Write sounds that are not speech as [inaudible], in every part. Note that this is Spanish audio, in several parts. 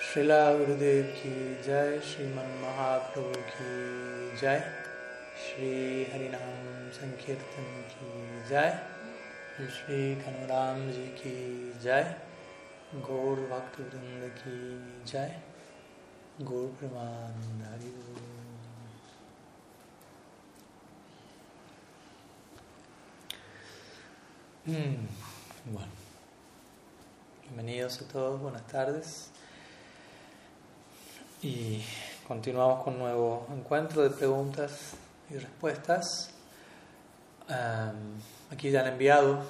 Srila Gurudev ki jai, Sriman Mahaprabhu ki jai, Shri Harinam Sankirtan ki jai, Shri Kanaram ji ki jai, Gaur Bhaktivinoda ki jai, Gaur Pramananda Mm, bueno, bienvenidos a todos, buenas tardes. Y continuamos con un nuevo encuentro de preguntas y respuestas. aquí ya han enviado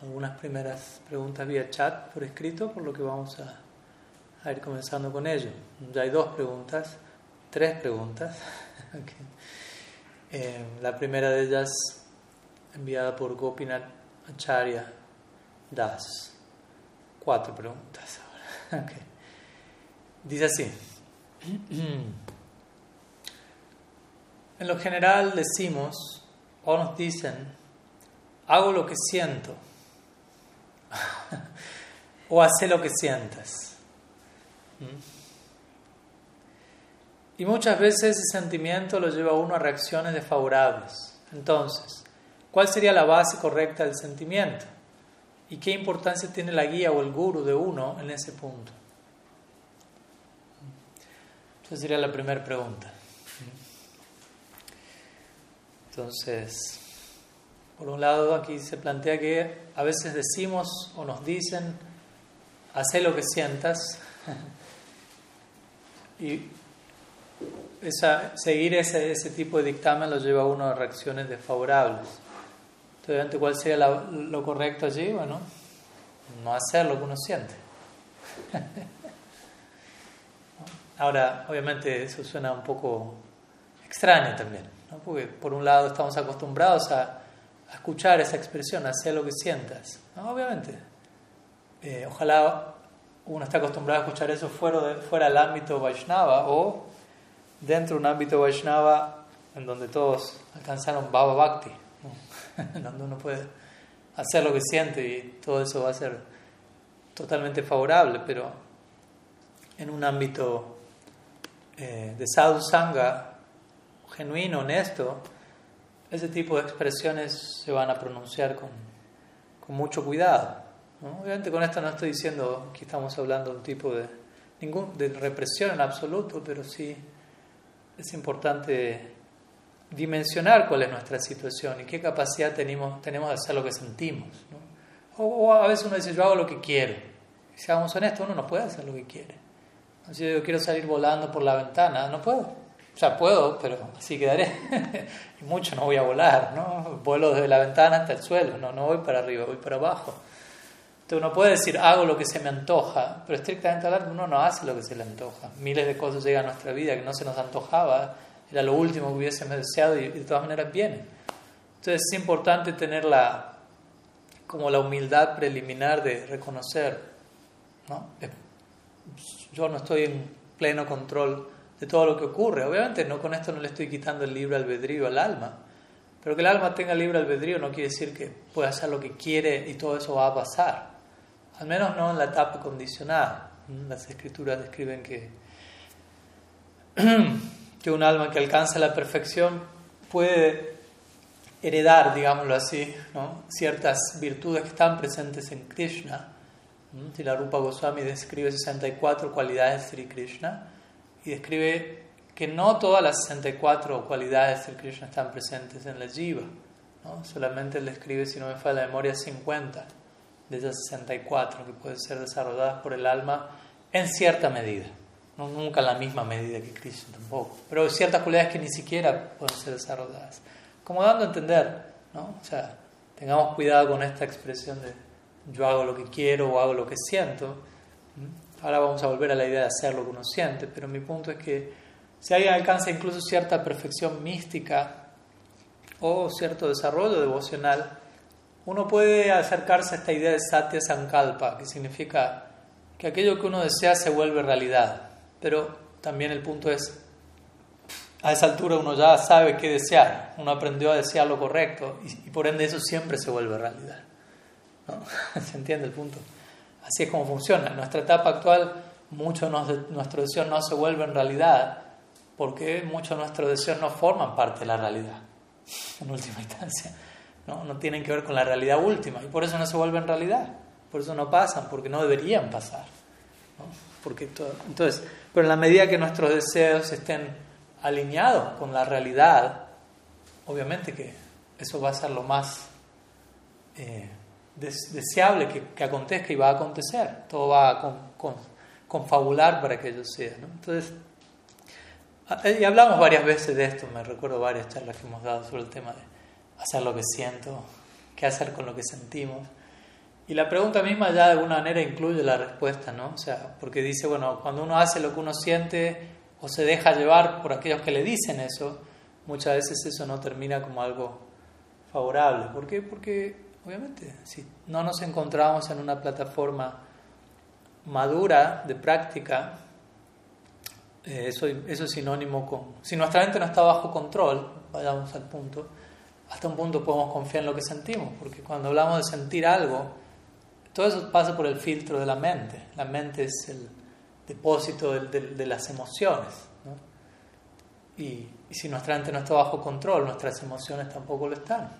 algunas primeras preguntas vía chat por escrito, por lo que vamos a, ir comenzando con ello. Ya hay dos preguntas, tres preguntas. [laughs] Eh, la primera de ellas enviada por Gopinath Acharya Das. Cuatro preguntas ahora. [laughs] Dice así. [clears throat] En lo general decimos o nos dicen, hago lo que siento [laughs] o hace lo que sientas. ¿Mm? Y muchas veces ese sentimiento lo lleva a uno a reacciones desfavorables. Entonces, ¿cuál sería la base correcta del sentimiento? ¿Y qué importancia tiene la guía o el guru de uno en ese punto? Esa sería la primera pregunta. Entonces, por un lado aquí se plantea que a veces decimos o nos dicen, haz lo que sientas, [laughs] y seguir ese, ese, tipo de dictamen lo lleva a uno a reacciones desfavorables. Entonces, ¿cuál sería lo correcto allí? Bueno, no hacer lo que uno siente. [laughs] Ahora, obviamente eso suena un poco extraño también, ¿no? porque por un lado estamos acostumbrados a, escuchar esa expresión, hacer lo que sientas. Obviamente, eh, ojalá uno esté acostumbrado a escuchar eso fuera, fuera del ámbito Vaishnava o dentro de un ámbito Vaishnava en donde todos alcanzaron Baba Bhakti, [laughs] donde uno puede hacer lo que siente y todo eso va a ser totalmente favorable, pero en un ámbito eh, de sadhu sangha genuino, honesto, ese tipo de expresiones se van a pronunciar con, con mucho cuidado. Obviamente con esto no estoy diciendo que estamos hablando de un tipo de, ningún, de represión en absoluto, pero sí es importante dimensionar cuál es nuestra situación y qué capacidad tenemos, tenemos de hacer lo que sentimos. O, a veces uno dice, yo hago lo que quiero. Y seamos honestos, uno no puede hacer lo que quiere. Si yo quiero salir volando por la ventana, no puedo. O sea, puedo, pero así quedaré. [laughs] y mucho no voy a volar, ¿no? Vuelo desde la ventana hasta el suelo, no, no voy para arriba, voy para abajo. Entonces uno puede decir, hago lo que se me antoja, pero estrictamente hablando uno no hace lo que se le antoja. Miles de cosas llegan a nuestra vida que no se nos antojaba, era lo último que hubiésemos deseado y de todas maneras vienen. Entonces es importante tener la, como la humildad preliminar de reconocer, ¿no? yo no estoy en pleno control de todo lo que ocurre. Obviamente no con esto no le estoy quitando el libre albedrío al alma, pero que el alma tenga libre albedrío no quiere decir que pueda hacer lo que quiere y todo eso va a pasar. Al menos no en la etapa condicionada. Las escrituras describen que, [clears throat] que un alma que alcanza la perfección puede heredar, digámoslo así, ciertas virtudes que están presentes en Krishna si la Rupa Goswami describe 64 cualidades de Sri Krishna y describe que no todas las 64 cualidades de Sri Krishna están presentes en la jiva. Solamente él describe, si no me falla la memoria, 50 de esas 64 que pueden ser desarrolladas por el alma en cierta medida. No, nunca en la misma medida que Krishna tampoco. Pero ciertas cualidades que ni siquiera pueden ser desarrolladas. Como dando a entender, ¿no? O sea, tengamos cuidado con esta expresión de yo hago lo que quiero o hago lo que siento. Ahora vamos a volver a la idea de hacer lo que uno siente, pero mi punto es que si alguien alcanza incluso cierta perfección mística o cierto desarrollo devocional, uno puede acercarse a esta idea de Satya Sankalpa, que significa que aquello que uno desea se vuelve realidad. Pero también el punto es, a esa altura uno ya sabe qué desear, uno aprendió a desear lo correcto y por ende eso siempre se vuelve realidad. [laughs] ¿Se entiende el punto? así es como funciona. En nuestra etapa actual, muchos de nuestros deseos no se vuelven realidad porque muchos de nuestros deseos no forman parte de la realidad, en última [laughs] instancia. ¿no? no tienen que ver con la realidad última y por eso no se vuelven realidad, por eso no pasan, porque no deberían pasar. Porque entonces, pero en la medida que nuestros deseos estén alineados con la realidad, obviamente que eso va a ser lo más eh, deseable que, acontezca y va a acontecer. Todo va a confabular para que ello sea. Entonces, y hablamos varias veces de esto, me recuerdo varias charlas que hemos dado sobre el tema de hacer lo que siento, qué hacer con lo que sentimos. Y la pregunta misma ya de alguna manera incluye la respuesta, ¿no? O sea, porque dice, bueno, cuando uno hace lo que uno siente o se deja llevar por aquellos que le dicen eso, muchas veces eso no termina como algo favorable. ¿Por qué? Porque, obviamente, si no nos encontramos en una plataforma madura de práctica, eh, eso, eso es sinónimo con... Si nuestra mente no está bajo control, vayamos al punto, hasta un punto podemos confiar en lo que sentimos, porque cuando hablamos de sentir algo, todo eso pasa por el filtro de la mente. La mente es el depósito de, las emociones. Y, si nuestra mente no está bajo control, nuestras emociones tampoco lo están.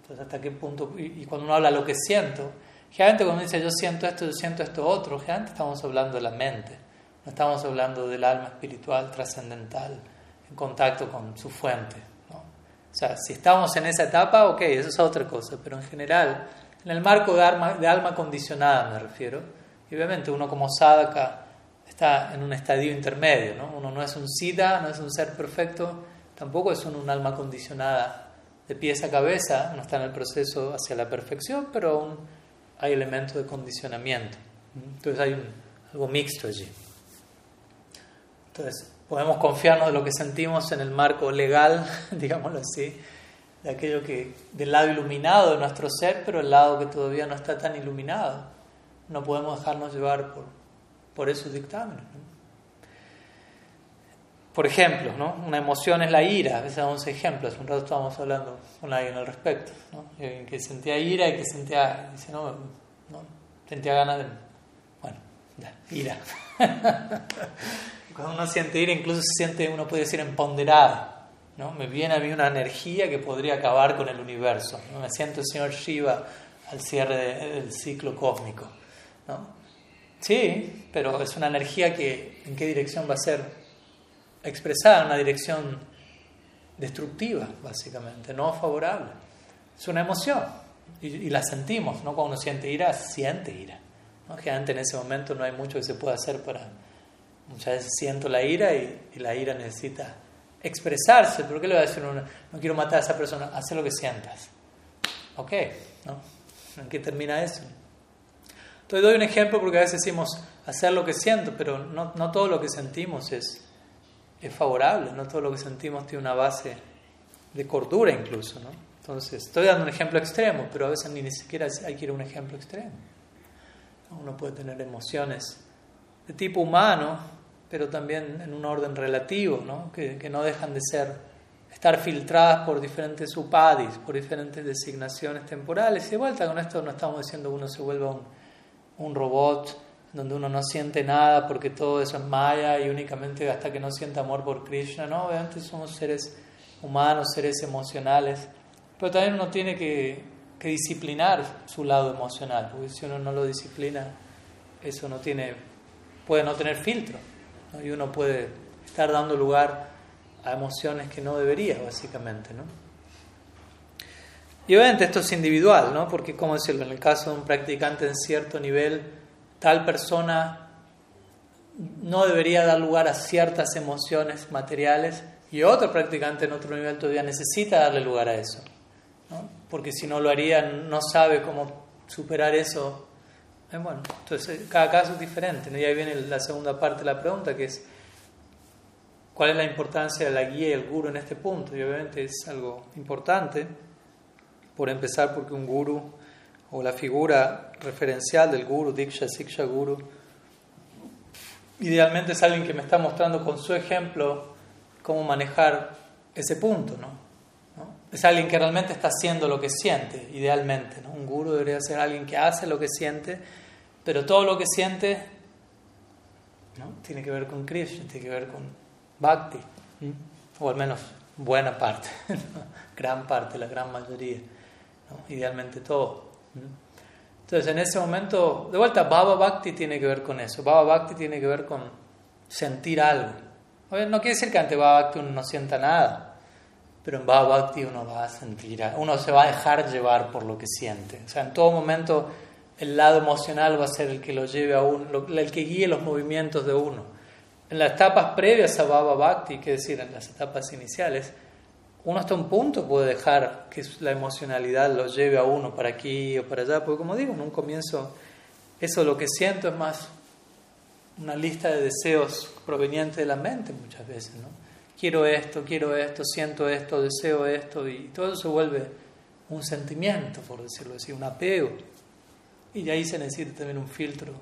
Entonces, ¿hasta qué punto? Y, cuando uno habla lo que siento, generalmente cuando dice yo siento esto, yo siento esto otro, generalmente estamos hablando de la mente. No estamos hablando del alma espiritual trascendental en contacto con su fuente. O sea, si estamos en esa etapa, ok, eso es otra cosa, pero en general en el marco de alma, de alma condicionada me refiero. Y obviamente uno como sadhaka está en un estadio intermedio, ¿no? Uno no es un sida, no es un ser perfecto, tampoco es un, alma condicionada de pies a cabeza, no está en el proceso hacia la perfección, pero aún hay elementos de condicionamiento. Entonces hay algo mixto allí. Entonces, podemos confiarnos de lo que sentimos en el marco legal, [laughs] digámoslo así, de aquello que, del lado iluminado de nuestro ser, pero el lado que todavía no está tan iluminado. No podemos dejarnos llevar por, por esos dictámenes. Por ejemplo, ¿no? una emoción es la ira, a veces damos ejemplos, un rato estábamos hablando con alguien al respecto, ¿no? que sentía ira y que sentía, dice, no, no sentía ganas de, bueno, ira. [laughs] Cuando uno siente ira, incluso se siente, uno puede decir, empoderado ¿no? Me viene a mí una energía que podría acabar con el universo. Me siento el señor Shiva al cierre del ciclo cósmico. Sí, pero es una energía que en qué dirección va a ser expresada, una dirección destructiva, básicamente, no favorable. Es una emoción y, la sentimos, ¿no? Cuando uno siente ira, siente ira. ¿no? Generalmente en ese momento no hay mucho que se pueda hacer para... Muchas veces siento la ira y la ira necesita expresarse. ¿Por qué le va a decir uno, no quiero matar a esa persona? Haz lo que sientas. Ok, ¿no? ¿En qué termina eso? Entonces doy un ejemplo porque a veces decimos hacer lo que siento, pero no, no todo lo que sentimos es, es favorable, no todo lo que sentimos tiene una base de cordura incluso, ¿no? Entonces, estoy dando un ejemplo extremo, pero a veces ni siquiera hay que ir a un ejemplo extremo. Uno puede tener emociones de tipo humano, pero también en un orden relativo, ¿no? Que, no dejan de ser, estar filtradas por diferentes upadis, por diferentes designaciones temporales. Y de vuelta con esto no estamos diciendo que uno se vuelva un, robot donde uno no siente nada porque todo eso es maya y únicamente hasta que no sienta amor por Krishna, ¿no? Obviamente somos seres humanos, seres emocionales, pero también uno tiene que, que disciplinar su lado emocional, porque si uno no lo disciplina, eso no tiene, puede no tener filtro y uno puede estar dando lugar a emociones que no debería, básicamente. ¿no? Y obviamente esto es individual, ¿no? porque, como decirlo, en el caso de un practicante en cierto nivel, tal persona no debería dar lugar a ciertas emociones materiales y otro practicante en otro nivel todavía necesita darle lugar a eso. ¿no? Porque si no lo haría, no sabe cómo superar eso eh, bueno, entonces cada caso es diferente. Y ahí viene la segunda parte de la pregunta, que es cuál es la importancia de la guía y el guru en este punto. Y obviamente es algo importante, por empezar porque un guru o la figura referencial del guru, Diksha, Siksha Guru, idealmente es alguien que me está mostrando con su ejemplo cómo manejar ese punto, ¿no? Es alguien que realmente está haciendo lo que siente, idealmente. ¿no? Un guru debería ser alguien que hace lo que siente, pero todo lo que siente ¿no? tiene que ver con Krishna, tiene que ver con Bhakti, o al menos buena parte, [laughs] gran parte, la gran mayoría, idealmente todo. Entonces, en ese momento, de vuelta, Baba Bhakti tiene que ver con eso. Baba Bhakti tiene que ver con sentir algo. No quiere decir que ante Baba Bhakti uno no sienta nada, pero en Baba Bhakti uno va a sentir, uno se va a dejar llevar por lo que siente. O sea, en todo momento el lado emocional va a ser el que lo lleve a uno, el que guíe los movimientos de uno. En las etapas previas a Baba Bhakti, que decir, en las etapas iniciales, uno hasta un punto puede dejar que la emocionalidad lo lleve a uno para aquí o para allá, porque como digo, en un comienzo eso lo que siento es más una lista de deseos provenientes de la mente muchas veces, ¿no? Quiero esto, quiero esto, siento esto, deseo esto, y todo eso se vuelve un sentimiento, por decirlo así, un apego. Y de ahí se necesita también un filtro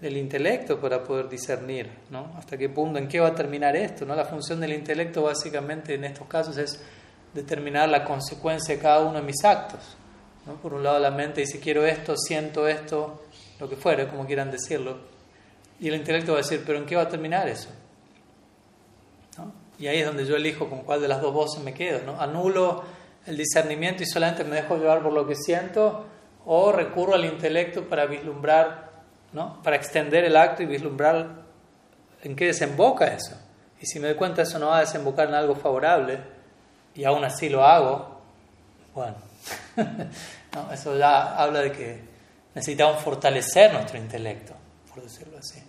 del intelecto para poder discernir, ¿no? Hasta qué punto, en qué va a terminar esto, ¿no? La función del intelecto básicamente en estos casos es determinar la consecuencia de cada uno de mis actos, ¿no? Por un lado la mente dice quiero esto, siento esto, lo que fuera, como quieran decirlo, y el intelecto va a decir, pero ¿en qué va a terminar eso? ¿No? Y ahí es donde yo elijo con cuál de las dos voces me quedo, ¿no? Anulo el discernimiento y solamente me dejo llevar por lo que siento, o recurro al intelecto para vislumbrar ¿no? para extender el acto y vislumbrar en qué desemboca eso. Y si me doy cuenta eso no va a desembocar en algo favorable y aún así lo hago, bueno, [laughs] eso ya habla de que necesitamos fortalecer nuestro intelecto, por decirlo así.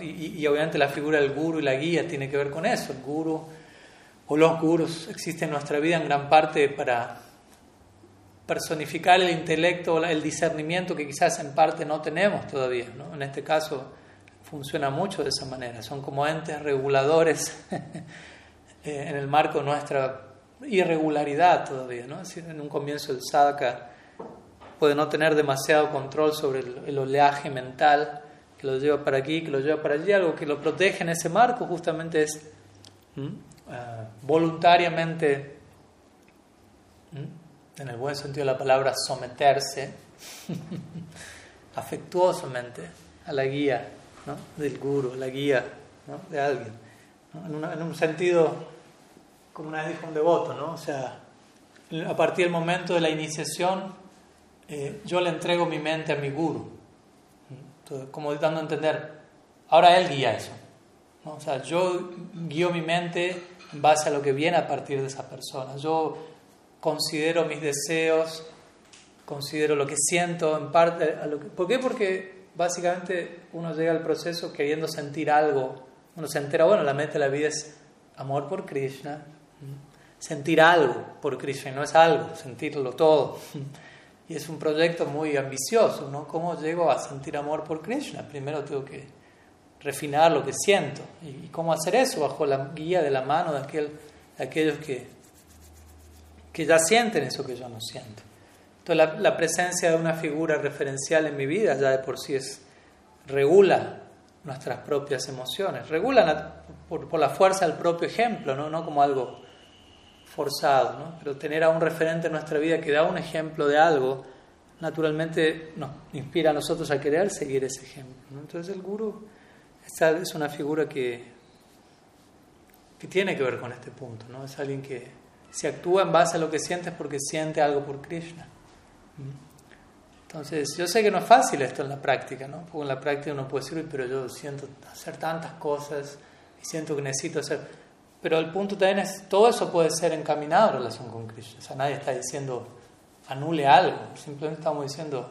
Y, y, obviamente la figura del guru y la guía tiene que ver con eso. El guru o los gurus existen en nuestra vida en gran parte para personificar el intelecto, el discernimiento que quizás en parte no tenemos todavía. ¿no? En este caso funciona mucho de esa manera. Son como entes reguladores [laughs] eh, en el marco de nuestra irregularidad todavía. ¿no? en un comienzo el sadhaka puede no tener demasiado control sobre el, oleaje mental que lo lleva para aquí, que lo lleva para allí. Algo que lo protege en ese marco justamente es ah, voluntariamente en el buen sentido de la palabra, someterse [laughs] afectuosamente a la guía del guru, la guía de alguien. En, un sentido, como una vez dijo un devoto, ¿no? o sea, a partir del momento de la iniciación, eh, yo le entrego mi mente a mi guru. Como dando a entender, ahora él guía eso. O sea, yo guío mi mente en base a lo que viene a partir de esa persona. Yo considero mis deseos, considero lo que siento en parte. A lo que, ¿Por qué? Porque básicamente uno llega al proceso queriendo sentir algo. Uno se entera, bueno, la mente de la vida es amor por Krishna, sentir algo por Krishna, no es algo, sentirlo todo. Y es un proyecto muy ambicioso, ¿no? ¿Cómo llego a sentir amor por Krishna? Primero tengo que refinar lo que siento. ¿Y cómo hacer eso? Bajo la guía de la mano de, aquel, de aquellos que que ya sienten eso que yo no siento. Entonces la, presencia de una figura referencial en mi vida ya de por sí es, regula nuestras propias emociones, regula por, la fuerza del propio ejemplo, ¿no? no como algo forzado, ¿no? pero tener a un referente en nuestra vida que da un ejemplo de algo, naturalmente nos inspira a nosotros a querer seguir ese ejemplo. Entonces el guru es una figura que, que tiene que ver con este punto, ¿no? es alguien que si actúa en base a lo que sientes porque siente algo por Krishna. Entonces, yo sé que no es fácil esto en la práctica, ¿no? Porque en la práctica uno puede decir, pero yo siento hacer tantas cosas y siento que necesito hacer. Pero el punto también es, todo eso puede ser encaminado en relación con Krishna. O sea, nadie está diciendo, anule algo. Simplemente estamos diciendo,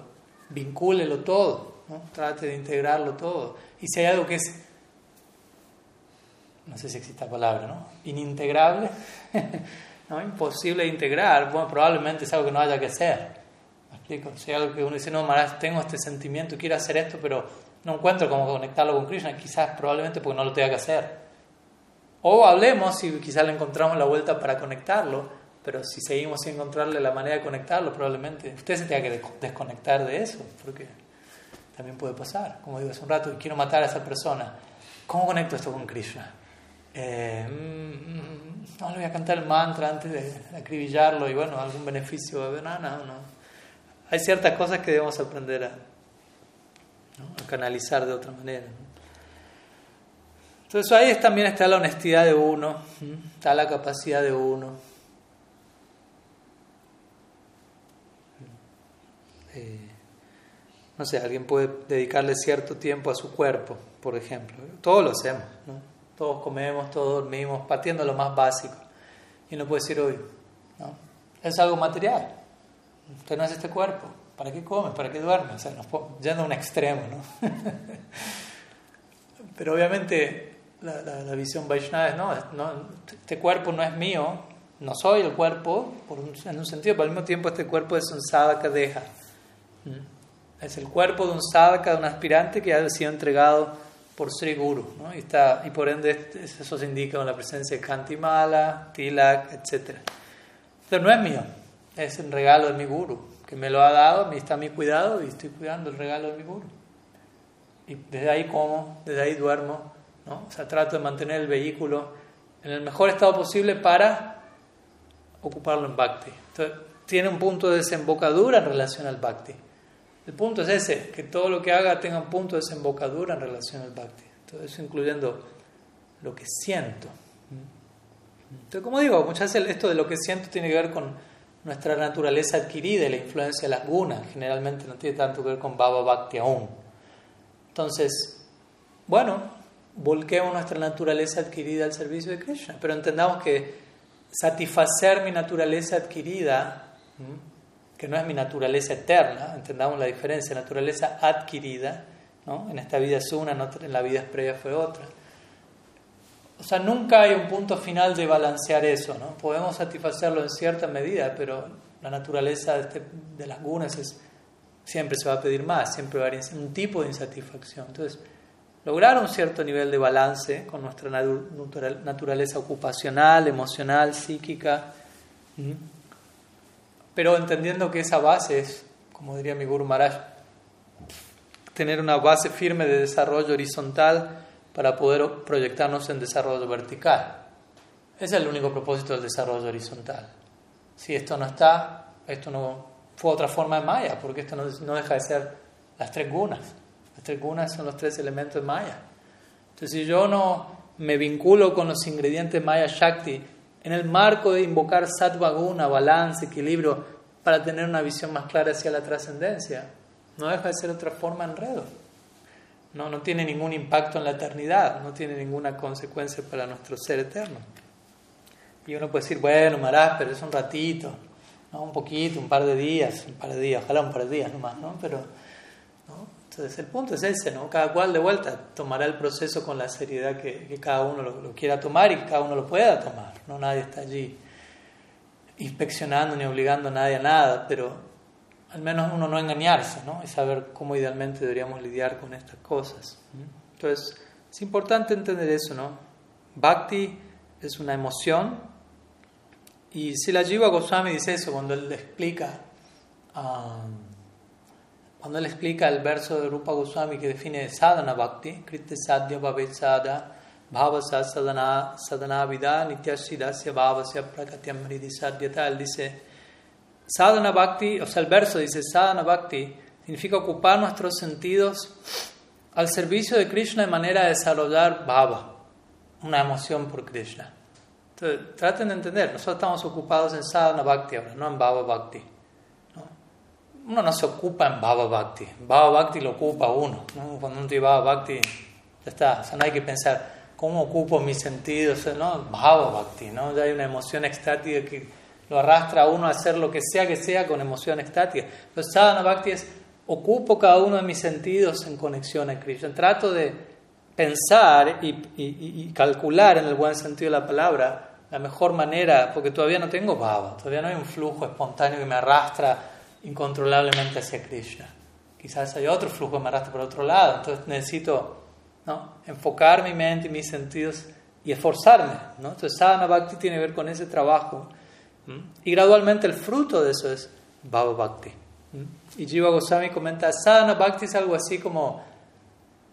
vincúlelo todo, ¿no? Trate de integrarlo todo. Y si hay algo que es, no sé si existe la palabra, ¿no? Inintegrable. [laughs] ¿no? imposible de integrar, bueno, probablemente es algo que no haya que hacer. ¿Me explico? Si algo que uno dice, no, Maharaj, tengo este sentimiento, quiero hacer esto, pero no encuentro cómo conectarlo con Krishna, quizás probablemente porque no lo tenga que hacer. O hablemos y quizás le encontramos la vuelta para conectarlo, pero si seguimos sin encontrarle la manera de conectarlo, probablemente usted se tenga que desconectar de eso, porque también puede pasar. Como digo hace un rato, quiero matar a esa persona. ¿Cómo conecto esto con Krishna? Eh, mm, mm, no le voy a cantar el mantra antes de acribillarlo y bueno, algún beneficio va a haber. No, no, no. Hay ciertas cosas que debemos aprender a canalizar de otra manera. Entonces ahí también está la honestidad de uno, está la capacidad de uno. Eh, no sé, alguien puede dedicarle cierto tiempo a su cuerpo, por ejemplo. Todos lo hacemos, todos comemos, todos dormimos, partiendo lo más básico. Y uno puede decir, hoy, ¿no? es algo material. Usted no es este cuerpo. ¿Para qué come? ¿Para qué duerme? O sea, nos, yendo a un extremo, ¿no? [laughs] Pero obviamente la, la, visión Vaishnava es, no, no, este cuerpo no es mío, no soy el cuerpo, por en un sentido, pero al mismo tiempo este cuerpo es un sadhaka deja. ¿Mm? Es el cuerpo de un sadhaka, de un aspirante que ha sido entregado por Sri Guru, ¿no? y, está, y por ende eso se indica con la presencia de Kantimala, Tilak, etc. Pero no es mío, es el regalo de mi Guru que me lo ha dado, está a mi cuidado y estoy cuidando el regalo de mi guru. Y desde ahí como, desde ahí duermo, ¿no? O sea, trato de mantener el vehículo en el mejor estado posible para ocuparlo en bhakti. Entonces, tiene un punto de desembocadura en relación al bhakti. El punto es ese, que todo lo que haga tenga un punto de desembocadura en relación al bhakti. Entonces, eso incluyendo lo que siento. Entonces, como digo, muchas veces esto de lo que siento tiene que ver con nuestra naturaleza adquirida y la influencia de las gunas, generalmente no tiene tanto que ver con Baba Bhakti aún. Entonces, bueno, volquemos nuestra naturaleza adquirida al servicio de Krishna, pero entendamos que satisfacer mi naturaleza adquirida, que no es mi naturaleza eterna, entendamos la diferencia, naturaleza adquirida, ¿no? en esta vida es una, en la vida previa fue otra o sea, nunca hay un punto final de balancear eso, ¿no? Podemos satisfacerlo en cierta medida, pero la naturaleza de, este, las gunas es, siempre se va a pedir más, siempre va a haber un tipo de insatisfacción. Entonces, lograr un cierto nivel de balance con nuestra naturaleza ocupacional, emocional, psíquica, pero entendiendo que esa base es, como diría mi Guru Maharaj, tener una base firme de desarrollo horizontal para poder proyectarnos en desarrollo vertical. Ese es el único propósito del desarrollo horizontal. Si esto no está, esto no fue otra forma de Maya, porque esto no, deja de ser las tres gunas. Tres son los tres elementos de Maya. Entonces, si yo no me vinculo con los ingredientes Maya Shakti en el marco de invocar sattva guna, balance, equilibrio, para tener una visión más clara hacia la trascendencia, no deja de ser otra forma enredo. No, no tiene ningún impacto en la eternidad, no tiene ninguna consecuencia para nuestro ser eterno. Y uno puede decir, bueno, Marás, pero es un ratito, ¿no? un poquito, un par de días, un par de días, ojalá un par de días nomás, ¿no? Pero. Entonces el punto es ese, ¿no? Cada cual de vuelta tomará el proceso con la seriedad que, cada uno lo, lo, quiera tomar y que cada uno lo pueda tomar, ¿no? Nadie está allí inspeccionando ni obligando a nadie a nada, pero al menos uno no engañarse, ¿no? Y saber cómo idealmente deberíamos lidiar con estas cosas. Entonces, es importante entender eso, ¿no? Bhakti es una emoción y si la Jiva Goswami dice eso cuando él le explica um, cuando él explica el verso de Rupa Goswami que define sadhana bhakti, kriti sadhya bhavet sadha bhavasa sadhana sadhana vida nityashidasya bhavasya prakatyam sadhyata, él dice Sadhana Bhakti, o sea, el verso dice Sadhana Bhakti, significa ocupar nuestros sentidos al servicio de Krishna de manera de desarrollar bhava, una emoción por Krishna. Entonces, traten de entender, nosotros estamos ocupados en sadhana bhakti ahora, no en bhava bhakti. Uno no se ocupa en bhava bhakti, bhava bhakti lo ocupa uno. Cuando uno tiene bhava bhakti, ya está, o sea, no hay que pensar, ¿cómo ocupo mis sentidos? No, bhava bhakti, ¿no? ya hay una emoción extática que lo arrastra a uno a hacer lo que sea que sea con emoción estática. Pero sadhana bhakti es, ocupo cada uno de mis sentidos en conexión a Krishna. Trato de pensar y, calcular en el buen sentido de la palabra la mejor manera, porque todavía no tengo bhava, todavía no hay un flujo espontáneo que me arrastra incontrolablemente hacia Krishna. Quizás hay otro flujo me arrastra por otro lado, entonces necesito ¿no? enfocar mi mente y mis sentidos y esforzarme. ¿no? Entonces sadhana bhakti tiene que ver con ese trabajo y gradualmente el fruto de eso es Bhava Bhakti. Y Jiva Goswami comenta, Sadhana Bhakti es algo así como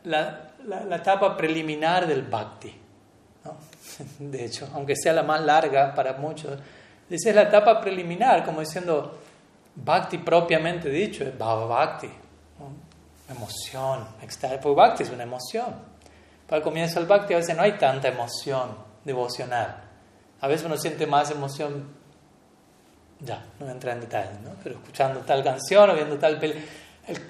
la, la, etapa preliminar del Bhakti. [laughs] De hecho, aunque sea la más larga para muchos, dice es la etapa preliminar, como diciendo Bhakti propiamente dicho, es Bhava Bhakti. emoción, porque bhakti es una emoción. Para el comienzo del bhakti a veces no hay tanta emoción devocional. A veces uno siente más emoción, ya, no voy a entrar en detalles, ¿no? pero escuchando tal canción o viendo tal película.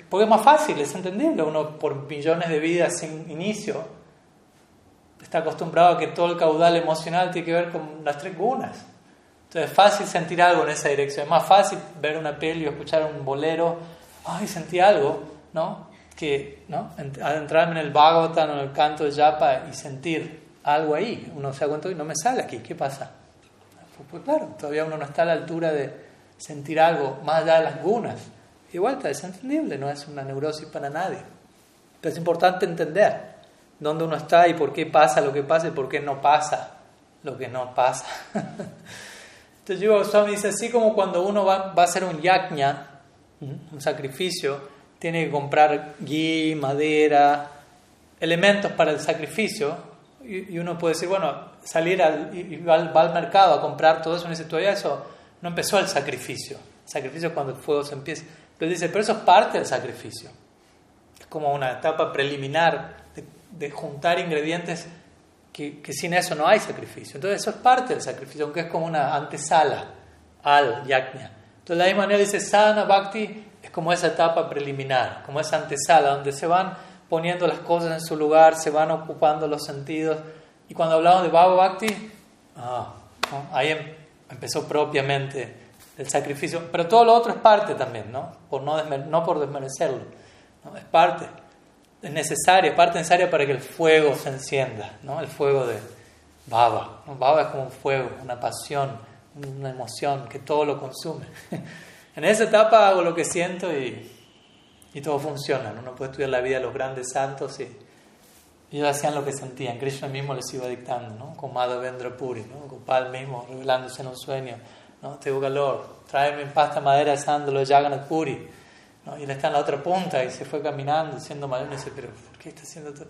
Porque es más fácil, es entendible. Uno por millones de vidas sin inicio está acostumbrado a que todo el caudal emocional tiene que ver con las tres gunas. Entonces es fácil sentir algo en esa dirección. Es más fácil ver una peli o escuchar un bolero. Ay, sentí algo, ¿no? Que, ¿no? Adentrarme en el Bhagavatam o en el canto de Japa y sentir algo ahí. Uno se da cuenta y no me sale aquí. ¿Qué pasa? Pues, pues, claro, todavía uno no está a la altura de sentir algo más allá de las gunas. Igual está, es entendible, no es una neurosis para nadie. Pero es importante entender dónde uno está y por qué pasa lo que pasa y por qué no pasa lo que no pasa. [laughs] Entonces Yuva Goswami dice, así como cuando uno va, va a hacer un yajna, un sacrificio, tiene que comprar ghee, madera, elementos para el sacrificio, y, uno puede decir, bueno, salir al, y va, al, mercado a comprar todo eso, y dice, todavía eso no empezó el sacrificio. El sacrificio es cuando el fuego se empieza. Pero dice, pero eso es parte del sacrificio. Es como una etapa preliminar de, juntar ingredientes que, sin eso no hay sacrificio. Entonces eso es parte del sacrificio, aunque es como una antesala al yajna. Entonces la misma manera dice, sadhana bhakti es como esa etapa preliminar, como esa antesala, donde se van poniendo las cosas en su lugar, se van ocupando los sentidos. Y cuando hablamos de Baba Bhakti, ah, ahí em, empezó propiamente el sacrificio, pero todo lo otro es parte también, ¿no? Por no, no por desmerecerlo, es parte, necesaria, parte necesaria para que el fuego se encienda, ¿no? El fuego de Baba, Baba es como un fuego, una pasión, una emoción que todo lo consume. [laughs] en esa etapa hago lo que siento y, y todo funciona, ¿no? Uno puede estudiar la vida de los grandes santos y ellos hacían lo que sentían, Krishna mismo les iba dictando, ¿no? Con Madhavendra Puri, ¿no? Gopal mismo revelándose en un sueño ¿no? Tengo calor, tráeme en pasta madera sándalo de Jagannath. ¿No? Y él está en la otra punta y se fue caminando, siendo mayor, y dice, pero ¿por qué está haciendo todo?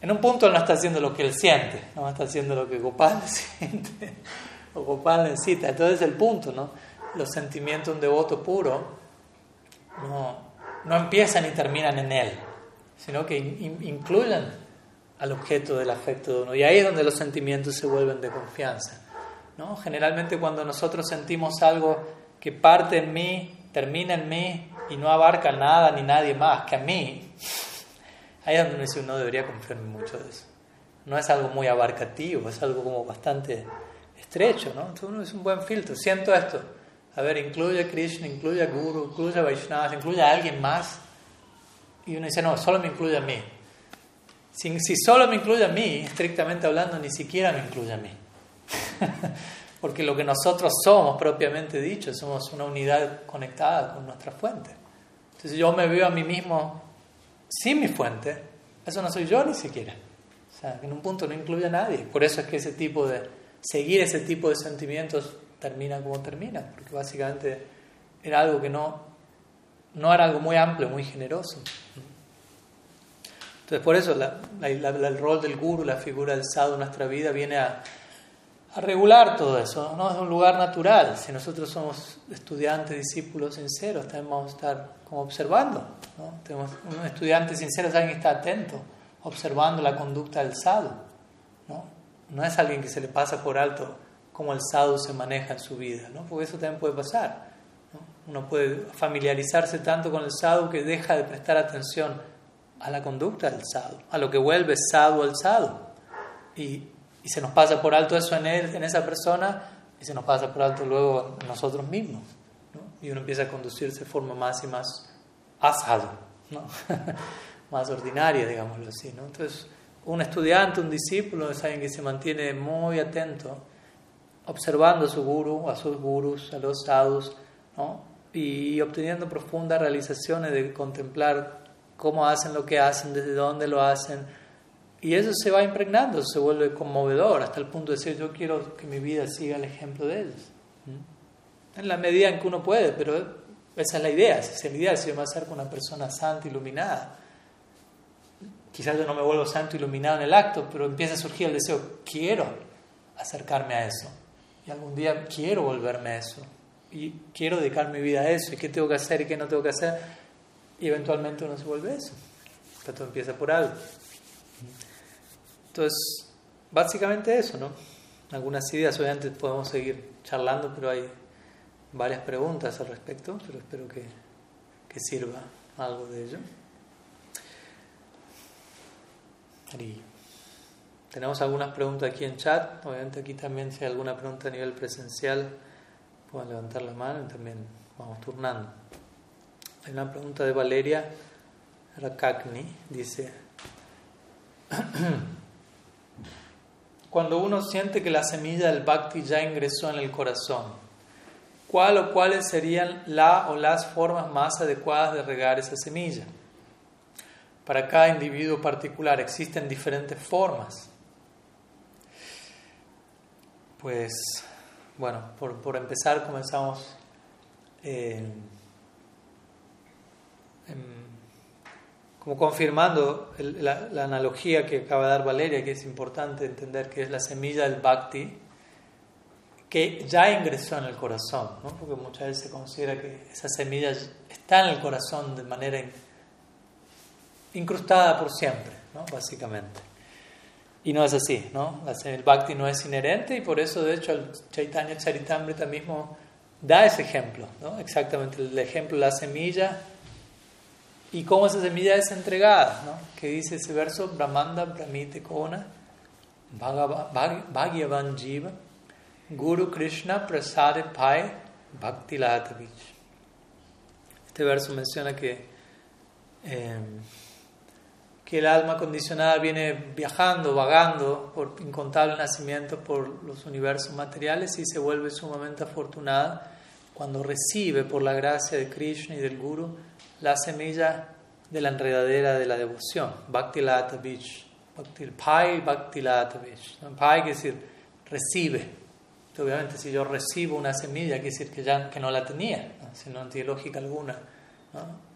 En un punto él no está haciendo lo que él siente, no está haciendo lo que Gopal [laughs] siente, o Gopal necesita. Entonces el punto, ¿no? Los sentimientos de un devoto puro no, no empiezan y terminan en él, sino que incluyen al objeto del afecto de uno. Y ahí es donde los sentimientos se vuelven de confianza. Generalmente cuando nosotros sentimos algo que parte en mí, termina en mí y no abarca nada ni nadie más que a mí, ahí es donde uno debería confiar mucho de eso. No es algo muy abarcativo, es algo como bastante estrecho, ¿no? Entonces uno es un buen filtro. Siento esto. A ver, incluye a Krishna, incluye a Guru, incluye a Vaishnava, incluye a alguien más. Y uno dice, no, solo me incluye a mí. Si, si solo me incluye a mí, estrictamente hablando, ni siquiera me incluye a mí. [laughs] Porque lo que nosotros somos, propiamente dicho, somos una unidad conectada con nuestra fuente. Entonces yo me veo a mí mismo sin mi fuente, eso no soy yo ni siquiera. O sea, en un punto no incluye a nadie. Por eso es que ese tipo de, seguir ese tipo de sentimientos termina como termina, porque básicamente era algo que no, no era algo muy amplio, muy generoso. Entonces por eso el rol del guru, la figura del sadhu en nuestra vida viene a a regular todo eso. No es un lugar natural. Si nosotros somos estudiantes, discípulos sinceros, vamos a estar como observando. ¿no? Tenemos un estudiante sincero es alguien que está atento, observando la conducta del sadhu. ¿no? no es alguien que se le pasa por alto cómo el sadhu se maneja en su vida, ¿no? porque eso también puede pasar. Uno puede familiarizarse tanto con el sadhu que deja de prestar atención a la conducta del sadhu, a lo que vuelve sadhu al sadhu. Y y se nos pasa por alto eso en, él, en esa persona y se nos pasa por alto luego nosotros mismos. Y uno empieza a conducirse de forma más y más asado, ¿no? [laughs] más ordinaria, digámoslo así. ¿no? Entonces, un estudiante, un discípulo es alguien que se mantiene muy atento, observando a su guru, a sus gurus, a los sadhus, ¿no? y obteniendo profundas realizaciones de contemplar cómo hacen lo que hacen, desde dónde lo hacen, y eso se va impregnando, se vuelve conmovedor hasta el punto de decir, yo quiero que mi vida siga el ejemplo de ellos. ¿Mm? En la medida en que uno puede, pero esa es la idea, esa es la idea, si yo me acerco a una persona santa, iluminada. Quizás yo no me vuelvo santo, iluminado en el acto, pero empieza a surgir el deseo, quiero acercarme a eso. Y algún día quiero volverme a eso. Y quiero dedicar mi vida a eso. ¿Y qué tengo que hacer y qué no tengo que hacer? y eventualmente uno se vuelve eso. Pero todo empieza por algo. Entonces, básicamente eso, ¿no? Algunas ideas, obviamente podemos seguir charlando, pero hay varias preguntas al respecto, pero espero que, que sirva algo de ello. Y tenemos algunas preguntas aquí en chat, obviamente aquí también si hay alguna pregunta a nivel presencial, pueden levantar la mano y también vamos turnando. Hay una pregunta de Valeria Rakakni, dice, [clears throat] cuando uno siente que la semilla del bhakti ya ingresó en el corazón, ¿cuál o cuáles serían la o las formas más adecuadas de regar esa semilla? Para cada individuo particular existen diferentes formas. Pues, bueno, por, empezar comenzamos eh, como confirmando la, analogía que acaba de dar Valeria, que es importante entender que es la semilla del bhakti, que ya ingresó en el corazón, ¿no? porque muchas veces se considera que esa semilla está en el corazón de manera incrustada por siempre, ¿no? básicamente. Y no es así, ¿no? El bhakti no es inherente y por eso, de hecho, el Chaitanya Charitamrita mismo da ese ejemplo, ¿no? Exactamente, el ejemplo la semilla y cómo esa semilla es entregada, ¿no? Que dice ese verso, Brahmanda Brahmite Kona, Bhagavan Jiva, Guru Krishna Prasade Pai Bhakti Latavich. Este verso menciona que eh, que el alma condicionada viene viajando, vagando por incontables nacimientos por los universos materiales y se vuelve sumamente afortunada cuando recibe por la gracia de Krishna y del Guru la semilla de la enredadera de la devoción, Bhakti Lata Beach, Bhakti, Pai Bhakti Lata Beach. Pai quiere decir recibe. obviamente, si yo recibo una semilla, quiere decir que ya que no la tenía, si no tiene lógica alguna. ¿no?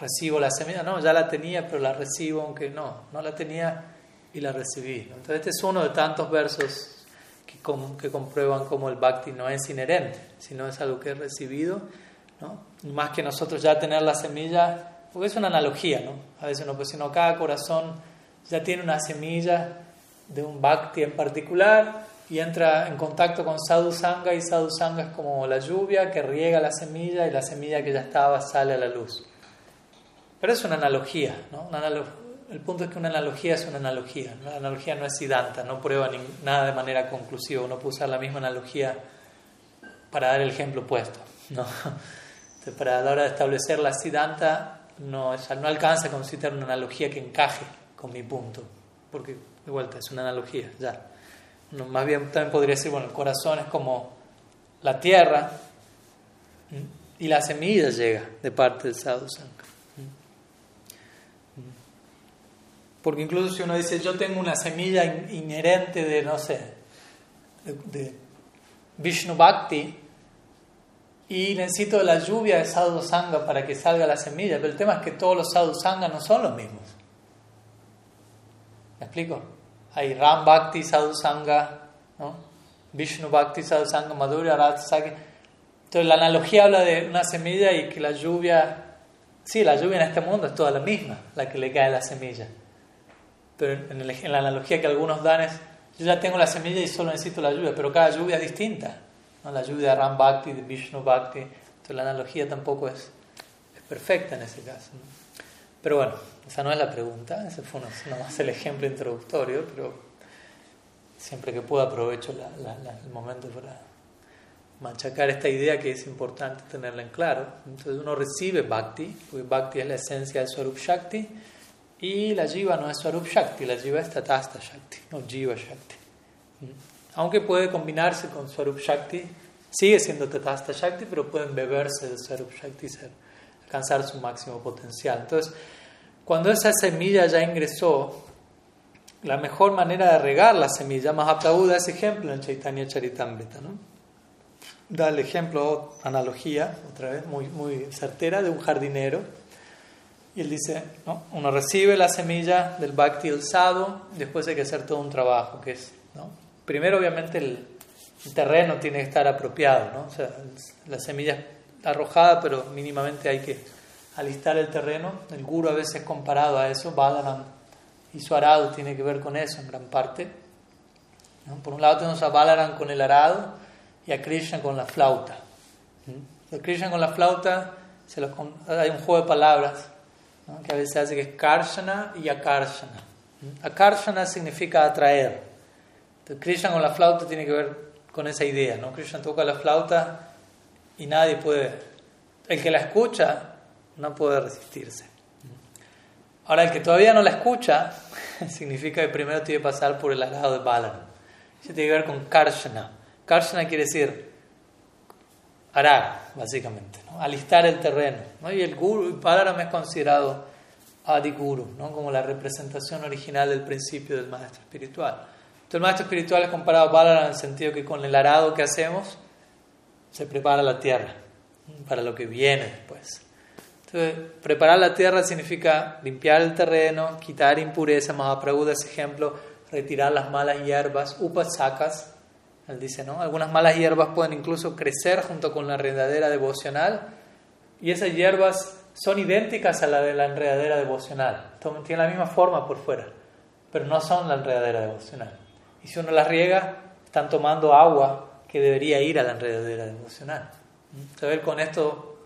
recibo la semilla, no, ya la tenía, pero la recibo, aunque no, no la tenía y la recibí. Entonces este es uno de tantos versos que, que comprueban cómo el bhakti no es inherente, sino es algo que he recibido, más que nosotros ya tener la semilla, porque es una analogía, ¿no? a veces uno pues no, cada corazón ya tiene una semilla de un bhakti en particular y entra en contacto con sadhu sangha y sadhu sangha es como la lluvia que riega la semilla y la semilla que ya estaba sale a la luz. Pero es una analogía, ¿no? el punto es que una analogía es una analogía. La analogía no es siddhanta, no prueba nada de manera conclusiva. Uno puede usar la misma analogía para dar el ejemplo opuesto. ¿no? [laughs] para la hora de establecer la siddhanta, no, no alcanza a considerar una analogía que encaje con mi punto. Porque, de vuelta, es una analogía, ya. más bien también podría decir, bueno, el corazón es como la tierra y la semilla llega de parte del sadhu Porque incluso si uno dice, yo tengo una semilla inherente de, no sé, de, Vishnu Bhakti, y necesito la lluvia de Sadhu Sangha para que salga la semilla, pero el tema es que todos los Sadhu Sangha no son los mismos. ¿Me explico? Hay Ram Bhakti Sadhu Sangha, ¿no? Vishnu Bhakti Sadhu Sangha, Madhurya Ratsaki. Entonces la analogía habla de una semilla y que la lluvia, sí, la lluvia en este mundo es toda la misma, la que le cae la semilla pero en, la analogía que algunos dan es, yo ya tengo la semilla y solo necesito la lluvia, pero cada lluvia es distinta. ¿No? La lluvia de Ram Bhakti, de Vishnu Bhakti, entonces la analogía tampoco es, es perfecta en ese caso. Pero bueno, esa no es la pregunta, ese fue nomás el ejemplo introductorio, pero siempre que pueda aprovecho el momento para machacar esta idea que es importante tenerla en claro. Entonces uno recibe Bhakti, porque Bhakti es la esencia del Swarup Shakti, y la jiva no es Swarup Shakti, la jiva es Tatasta Shakti, no Jiva Shakti. Aunque puede combinarse con Swarup Shakti, sigue siendo Tatasta Shakti, pero pueden beberse de Swarup Shakti y alcanzar su máximo potencial. Entonces, cuando esa semilla ya ingresó, la mejor manera de regar la semilla, Mahaprabhu da ese ejemplo en Chaitanya Charitamrita, ¿no? Da el ejemplo, analogía, otra vez, muy, muy certera, de un jardinero y él dice, ¿no? uno recibe la semilla del bhakti el después hay que hacer todo un trabajo, que es, ¿no? Primero obviamente el, terreno tiene que estar apropiado, ¿no? o sea, la semilla arrojada, pero mínimamente hay que alistar el terreno. El guru a veces comparado a eso, Balaram y su arado tiene que ver con eso en gran parte. Por un lado tenemos a Balaram con el arado y a Krishna con la flauta. A Krishna con la flauta se hay un juego de palabras que a veces hace que es Karshana y Akarshana. Akarshana significa atraer. Entonces, Krishna con la flauta tiene que ver con esa idea. ¿no? Krishna toca la flauta y nadie puede, el que la escucha no puede resistirse. Ahora, el que todavía no la escucha [laughs] significa que primero tiene que pasar por el arado de Balaram. Eso tiene que ver con Karshana. Karshana quiere decir arar, básicamente, alistar el terreno. Y el Guru, Balaram es considerado Adi Guru, ¿no? como la representación original del principio del maestro espiritual. Entonces, el maestro espiritual es comparado a Balaram en el sentido que con el arado que hacemos se prepara la tierra para lo que viene después. Entonces, preparar la tierra significa limpiar el terreno, quitar impureza. Mahaprabhu ese ejemplo, retirar las malas hierbas, upasakas. Él dice, ¿no? Algunas malas hierbas pueden incluso crecer junto con la enredadera devocional y esas hierbas son idénticas a la de la enredadera devocional. Tienen la misma forma por fuera, pero no son la enredadera devocional. Y si uno las riega, están tomando agua que debería ir a la enredadera devocional. Entonces, con esto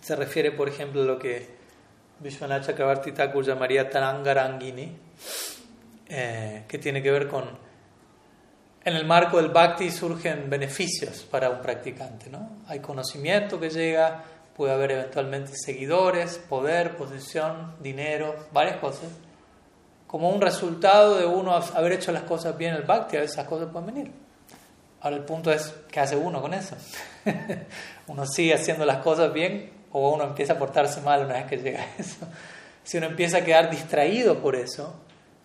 se refiere, por ejemplo, a lo que Vishwanath Chakrabarti Thakur llamaría Tarangarangini, eh, que tiene que ver con. En el marco del bhakti surgen beneficios para un practicante. ¿no? Hay conocimiento que llega, puede haber eventualmente seguidores, poder, posición, dinero, varias cosas. Como un resultado de uno haber hecho las cosas bien en el bhakti, esas cosas pueden venir. Ahora el punto es, ¿qué hace uno con eso? [laughs] uno sigue haciendo las cosas bien o uno empieza a portarse mal una vez que llega a [laughs] eso, si uno empieza a quedar distraído por eso,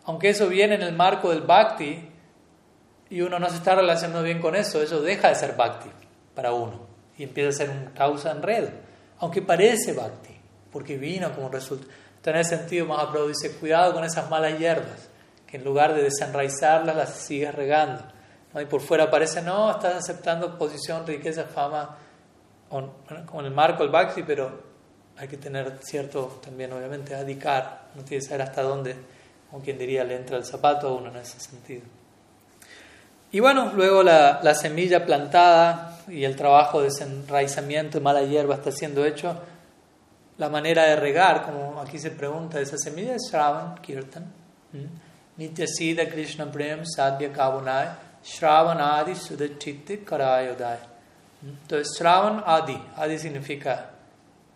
aunque eso viene en el marco del bhakti y uno no se está relacionando bien con eso, eso deja de ser bhakti para uno y empieza a ser un causa enredo, aunque parece bhakti, porque vino como resultado. Entonces, en ese sentido, Mahaprabhu dice: cuidado con esas malas hierbas, que en lugar de desenraizarlas, las sigues regando. Y por fuera parece, no, estás aceptando posición, riqueza, fama con, el marco del Bhakti, pero hay que tener cierto también, obviamente, adicar, no tiene que saber hasta dónde, como quien diría, le entra el zapato a uno en ese sentido. Y bueno, luego la, la semilla plantada y el trabajo de desenraizamiento de mala hierba está siendo hecho. La manera de regar, como aquí se pregunta, esa semilla es Shravan Kirtan. Nitya Siddha Krishna Prem Sadhya Kavunay Shravan Adi Sudachitti Karayodaya. Entonces, Shravan Adi, Adi significa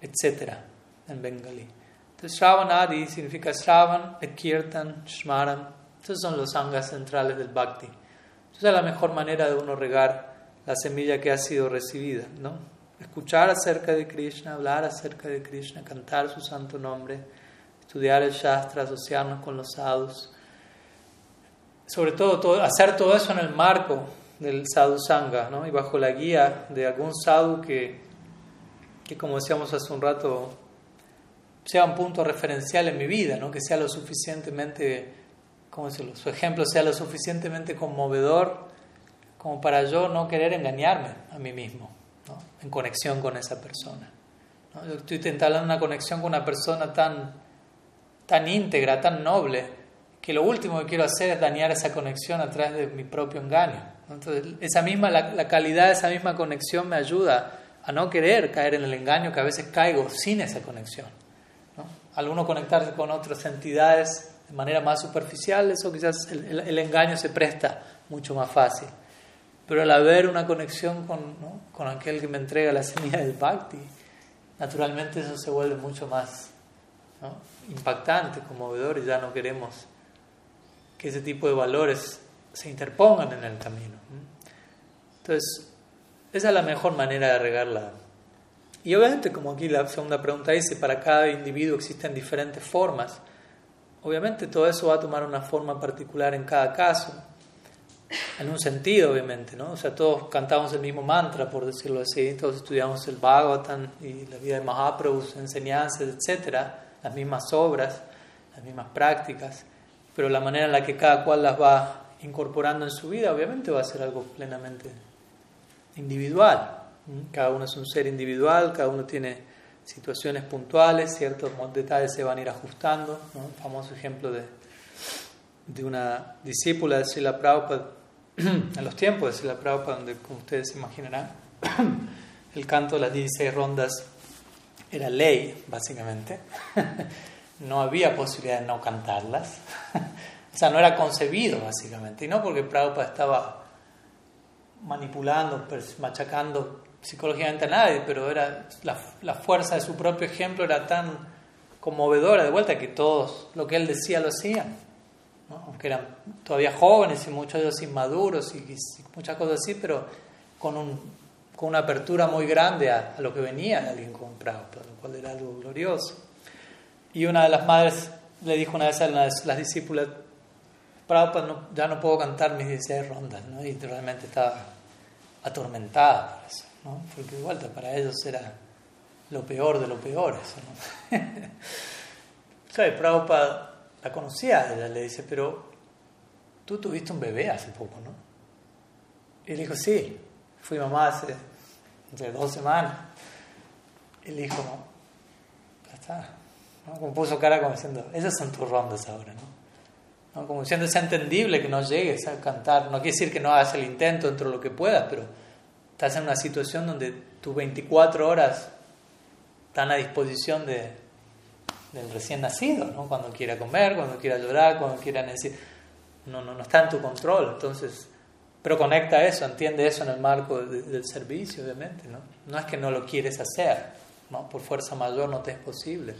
etcétera en bengalí. Entonces, Shravan Adi significa Shravan, Kirtan, Shmaran. Estos son los angas centrales del Bhakti. Esa es la mejor manera de uno regar la semilla que ha sido recibida, ¿no? Escuchar acerca de Krishna, hablar acerca de Krishna, cantar su santo nombre, estudiar el Shastra, asociarnos con los sadhus. Sobre todo hacer todo eso en el marco del sadhu sangha, ¿no? y bajo la guía de algún sadhu que, que, como decíamos hace un rato, sea un punto referencial en mi vida, ¿no? que sea lo suficientemente, ¿cómo decirlo? Su ejemplo sea lo suficientemente conmovedor como para yo no querer engañarme a mí mismo. En conexión con esa persona. ¿no? Yo estoy intentando una conexión con una persona tan, tan íntegra, tan noble, que lo último que quiero hacer es dañar esa conexión a través de mi propio engaño. Entonces, esa misma, la, calidad de esa misma conexión me ayuda a no querer caer en el engaño que a veces caigo sin esa conexión. ¿no? Conectarse con otras entidades de manera más superficial, eso quizás el, engaño se presta mucho más fácil. Pero al haber una conexión con, con aquel que me entrega la semilla del bhakti, naturalmente eso se vuelve mucho más impactante, conmovedor y ya no queremos que ese tipo de valores se interpongan en el camino. Entonces, esa es la mejor manera de regarla. Y obviamente, como aquí la segunda pregunta dice, para cada individuo existen diferentes formas. Obviamente todo eso va a tomar una forma particular en cada caso, en un sentido, obviamente, ¿no? O sea, todos cantamos el mismo mantra, por decirlo así, todos estudiamos el Bhagavatam y la vida de Mahaprabhu, enseñanzas, etcétera, las mismas obras, las mismas prácticas, pero la manera en la que cada cual las va incorporando en su vida, obviamente va a ser algo plenamente individual. Cada uno es un ser individual, cada uno tiene situaciones puntuales, ciertos detalles se van a ir ajustando. El famoso ejemplo de, de una discípula de Srila Prabhupada, en los tiempos de Srila Prabhupada, donde, como ustedes se imaginarán, [clears throat] el canto de las 16 rondas era ley, básicamente. [laughs] no había posibilidad de no cantarlas. [laughs] o sea, no era concebido, básicamente. Y no porque Prabhupada estaba manipulando, machacando psicológicamente a nadie, pero era la, la, fuerza de su propio ejemplo era tan conmovedora de vuelta que todos lo que él decía lo hacían, aunque eran todavía jóvenes y muchos de ellos inmaduros y, y muchas cosas así, pero con, un, con una apertura muy grande a, a, lo que venía de alguien Prabhupada, lo cual era algo glorioso. Y una de las madres le dijo una vez a las, las discípulas, Prabhupada, no, ya no puedo cantar mis 16 rondas, ¿no? y realmente estaba atormentada por eso. ¿no? porque igual para ellos era lo peor de lo peor eso. ¿no? [laughs] Prabhupada la conocía, ella le dice, pero tú tuviste un bebé hace poco, ¿no? Y le dijo, sí, fui mamá hace, dos semanas. Y le dijo, ya está. ¿no? Como puso cara como diciendo, esas son tus rondas ahora, ¿no? ¿no? Como diciendo, es entendible que no llegues a cantar. No quiere decir que no hagas el intento dentro de lo que puedas, pero estás en una situación donde tus 24 horas están a disposición de, del recién nacido, ¿no? cuando quiera comer, cuando quiera llorar, cuando quiera necesitar. No, no, no está en tu control, entonces, pero conecta eso, entiende eso en el marco de, del servicio, obviamente, ¿no? No es que no lo quieres hacer, ¿no? Por fuerza mayor no te es posible.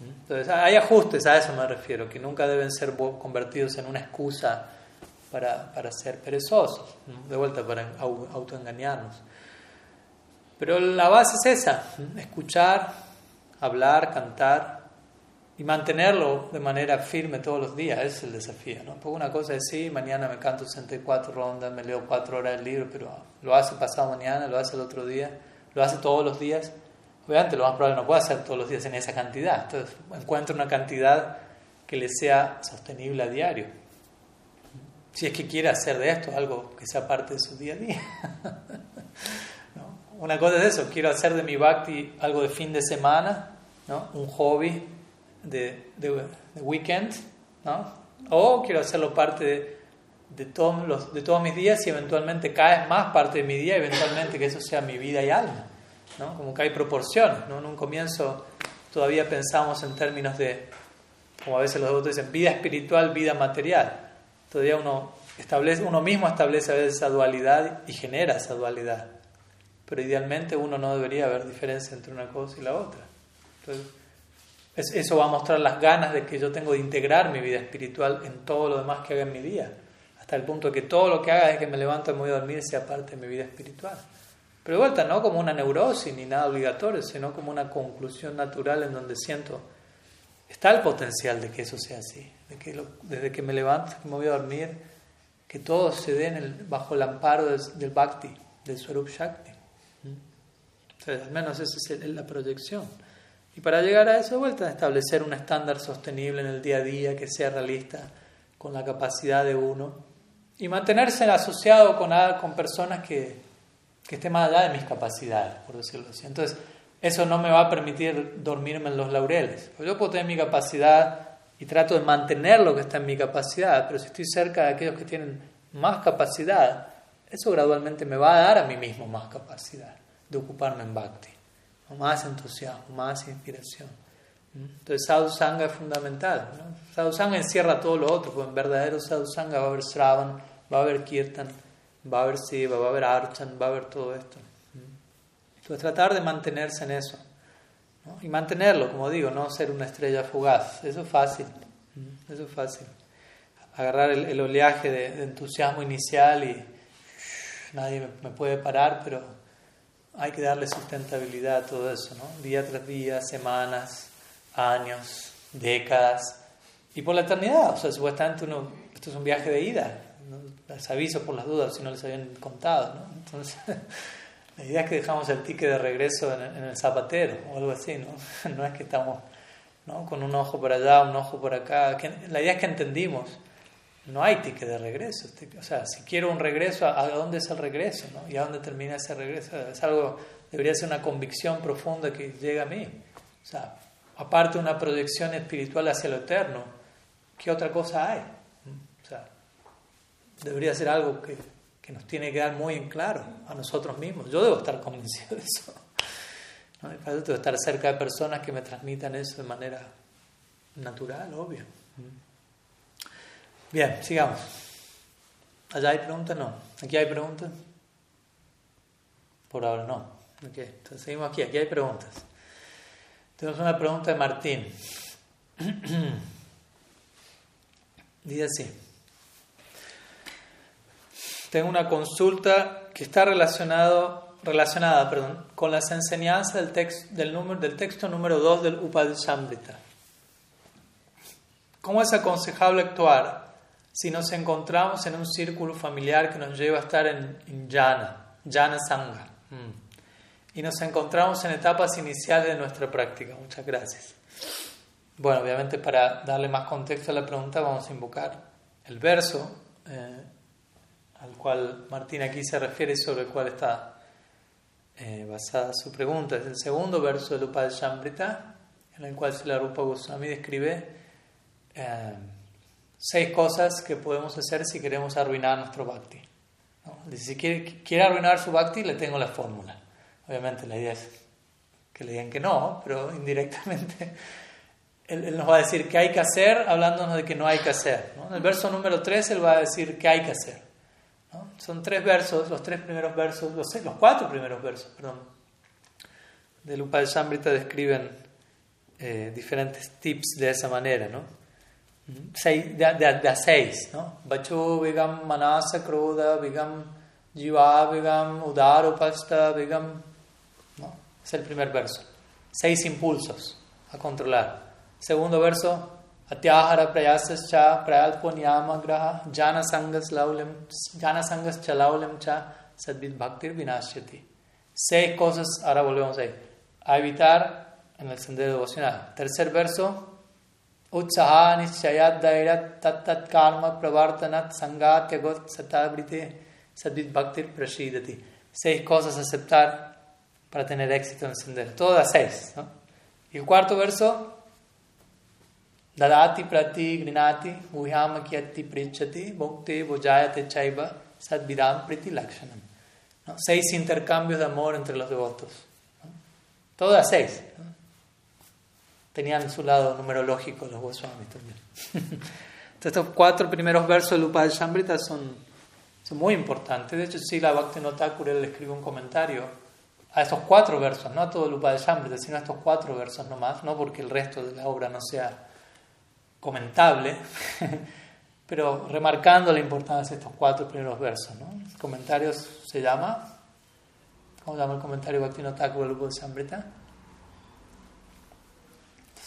Entonces, hay ajustes, a eso me refiero, que nunca deben ser convertidos en una excusa para, para ser perezosos, de vuelta para autoengañarnos. Pero la base es esa, escuchar, hablar, cantar y mantenerlo de manera firme todos los días, es el desafío. ¿no? Porque una cosa es, sí, mañana me canto 64 rondas, me leo 4 horas del libro, pero lo hace pasado mañana, lo hace el otro día, lo hace todos los días. Obviamente lo más probable no puede hacer todos los días en esa cantidad. Entonces encuentra una cantidad que le sea sostenible a diario si es que quiere hacer de esto algo que sea parte de su día a día. [laughs] ¿No? Una cosa es eso, quiero hacer de mi bhakti algo de fin de semana, ¿no? un hobby de, de, de weekend, ¿no? o quiero hacerlo parte de, de, todos los, de todos mis días y eventualmente cada vez más parte de mi día, eventualmente que eso sea mi vida y alma. ¿no? Como que hay proporciones. ¿no? En un comienzo todavía pensamos en términos de, como a veces los devotos dicen, vida espiritual, vida material todavía uno, establece, uno mismo establece a veces esa dualidad y genera esa dualidad. Pero idealmente uno no debería haber diferencia entre una cosa y la otra. Entonces, eso va a mostrar las ganas de que yo tengo de integrar mi vida espiritual en todo lo demás que haga en mi día. Hasta el punto de que todo lo que haga es que me levanto y me voy a dormir sea parte de mi vida espiritual. Pero de vuelta, no como una neurosis ni nada obligatorio, sino como una conclusión natural en donde siento, está el potencial de que eso sea así que desde que me levanto, que me voy a dormir, que todo se dé bajo el amparo del, Bhakti, del Swarup Shakti. ¿Mm? al menos esa es la proyección. Y para llegar a eso, de vuelta, establecer un estándar sostenible en el día a día, que sea realista con la capacidad de uno, y mantenerse asociado con, personas que, que estén más allá de mis capacidades, por decirlo así. Entonces, eso no me va a permitir dormirme en los laureles. Yo puedo tener mi capacidad y trato de mantener lo que está en mi capacidad, pero si estoy cerca de aquellos que tienen más capacidad, eso gradualmente me va a dar a mí mismo más capacidad de ocuparme en bhakti, más entusiasmo, más inspiración. Entonces, sadhusanga es fundamental. ¿no? Sadhusanga encierra todo lo otro, porque en verdadero sadhusanga va a haber Sravan, va a haber Kirtan, va a haber Siva, va a haber Archan, va a haber todo esto. Entonces, tratar de mantenerse en eso. Y mantenerlo, como digo, no ser una estrella fugaz. Eso es fácil. Eso es fácil. Agarrar el, oleaje de, entusiasmo inicial y nadie me, puede parar, pero hay que darle sustentabilidad a todo eso, ¿no? Día tras día, semanas, años, décadas y por la eternidad. O sea, supuestamente uno, esto es un viaje de ida. Les aviso por las dudas si no les habían contado, ¿no? Entonces. [laughs] La idea es que dejamos el ticket de regreso en, el zapatero o algo así, ¿no? [laughs] No es que estamos ¿no? con un ojo por allá, un ojo por acá. La idea es que entendimos, no hay ticket de regreso. O sea, si quiero un regreso, ¿a dónde es el regreso? ¿no? ¿Y a dónde termina ese regreso? Es algo debería ser una convicción profunda que llega a mí. O sea, aparte de una proyección espiritual hacia lo eterno, ¿qué otra cosa hay? O sea, debería ser algo que, que nos tiene que dar muy en claro a nosotros mismos. Yo debo estar convencido de eso. ¿no? Para eso debo estar cerca de personas que me transmitan eso de manera natural, obvio. Bien, sigamos. ¿Allá hay preguntas? No. ¿Aquí hay preguntas? Por ahora no. Okay. Entonces seguimos aquí. Aquí hay preguntas. Tenemos una pregunta de Martín. [clears throat] Dice así. Tengo una consulta que está relacionado, relacionada perdón, con las enseñanzas del, texto, del, número, del texto número 2 del Upadeshamrita. ¿Cómo es aconsejable actuar si nos encontramos en un círculo familiar que nos lleva a estar en, en jhana, sangha? Mm. Y nos encontramos en etapas iniciales de nuestra práctica. Muchas gracias. Bueno, obviamente para darle más contexto a la pregunta vamos a invocar el verso eh, al cual Martín aquí se refiere y sobre el cual está eh, basada su pregunta. Es el segundo verso del Upad Shambrita, en el cual la Rupa Goswami describe eh, seis cosas que podemos hacer si queremos arruinar nuestro bhakti. Si quiere, arruinar su bhakti, le tengo la fórmula. Obviamente la idea es que le digan que no, pero indirectamente [laughs] él, nos va a decir qué hay que hacer hablándonos de que no hay que hacer. En el verso número 3 él va a decir qué hay que hacer. Son tres versos, los tres primeros versos, los, los cuatro primeros versos, perdón, del Upadeshambrita describen eh, diferentes tips de esa manera, ¿no? De, de, de, seis, ¿no? Bacho vigam manasa kroda vigam jiva vigam udarupasta vigam, ¿no? Es el primer verso. Seis impulsos a controlar. Segundo verso, atyahara prayasascha prayalpo niyama graha jana sangas laulem jana sangas chalaulem cha sadvid bhaktir vinashyati. Seis cosas, ahora volvemos ahí, a evitar en el sendero devocional. Tercer verso, उत्साह निश्चयात दैरत तत्त कर्म प्रवर्तनत संगात यगोत सतावृते सद्वित भक्ति प्रशीदति seis cosas a aceptar para tener éxito en el sendero todas seis ¿no? y el cuarto verso dadati prati grinati uhama kyati prichati bhakti bojayate chaiva sadvidam priti lakshanam ¿no? seis intercambios de amor entre los devotos ¿no? todas seis ¿no? tenían su lado numerológico los Goswamis también. [laughs] Entonces, estos cuatro primeros versos del Upad Shambrita son, son muy importantes. De hecho, si la Bhaktivinoda Thakur le escribe un comentario a estos cuatro versos, no a todo el Upad Shambrita, sino a estos cuatro versos nomás, no porque el resto de la obra no sea comentable, [laughs] pero remarcando la importancia de estos cuatro primeros versos. ¿no? El comentario se llama, ¿cómo se llama el comentario Bhaktivinoda Thakur del Upad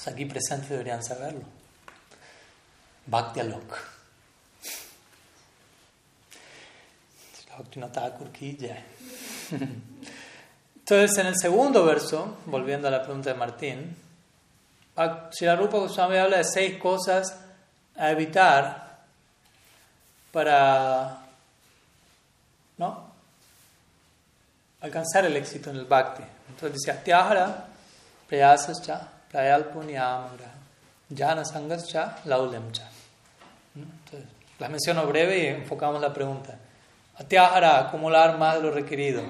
Aquí presentes deberían saberlo. Bhakti Alok. Entonces, en el segundo verso, volviendo a la pregunta de Martín, Rupa Goswami habla de seis cosas a evitar para ¿no? alcanzar el éxito en el bhakti. Entonces dice, Atyahara, Prayasascha, Prayalpunyamra, Jana Sangascha, Laulemcha. Entonces, las menciono breve y enfocamos la pregunta. Atyahara, acumular más de lo requerido.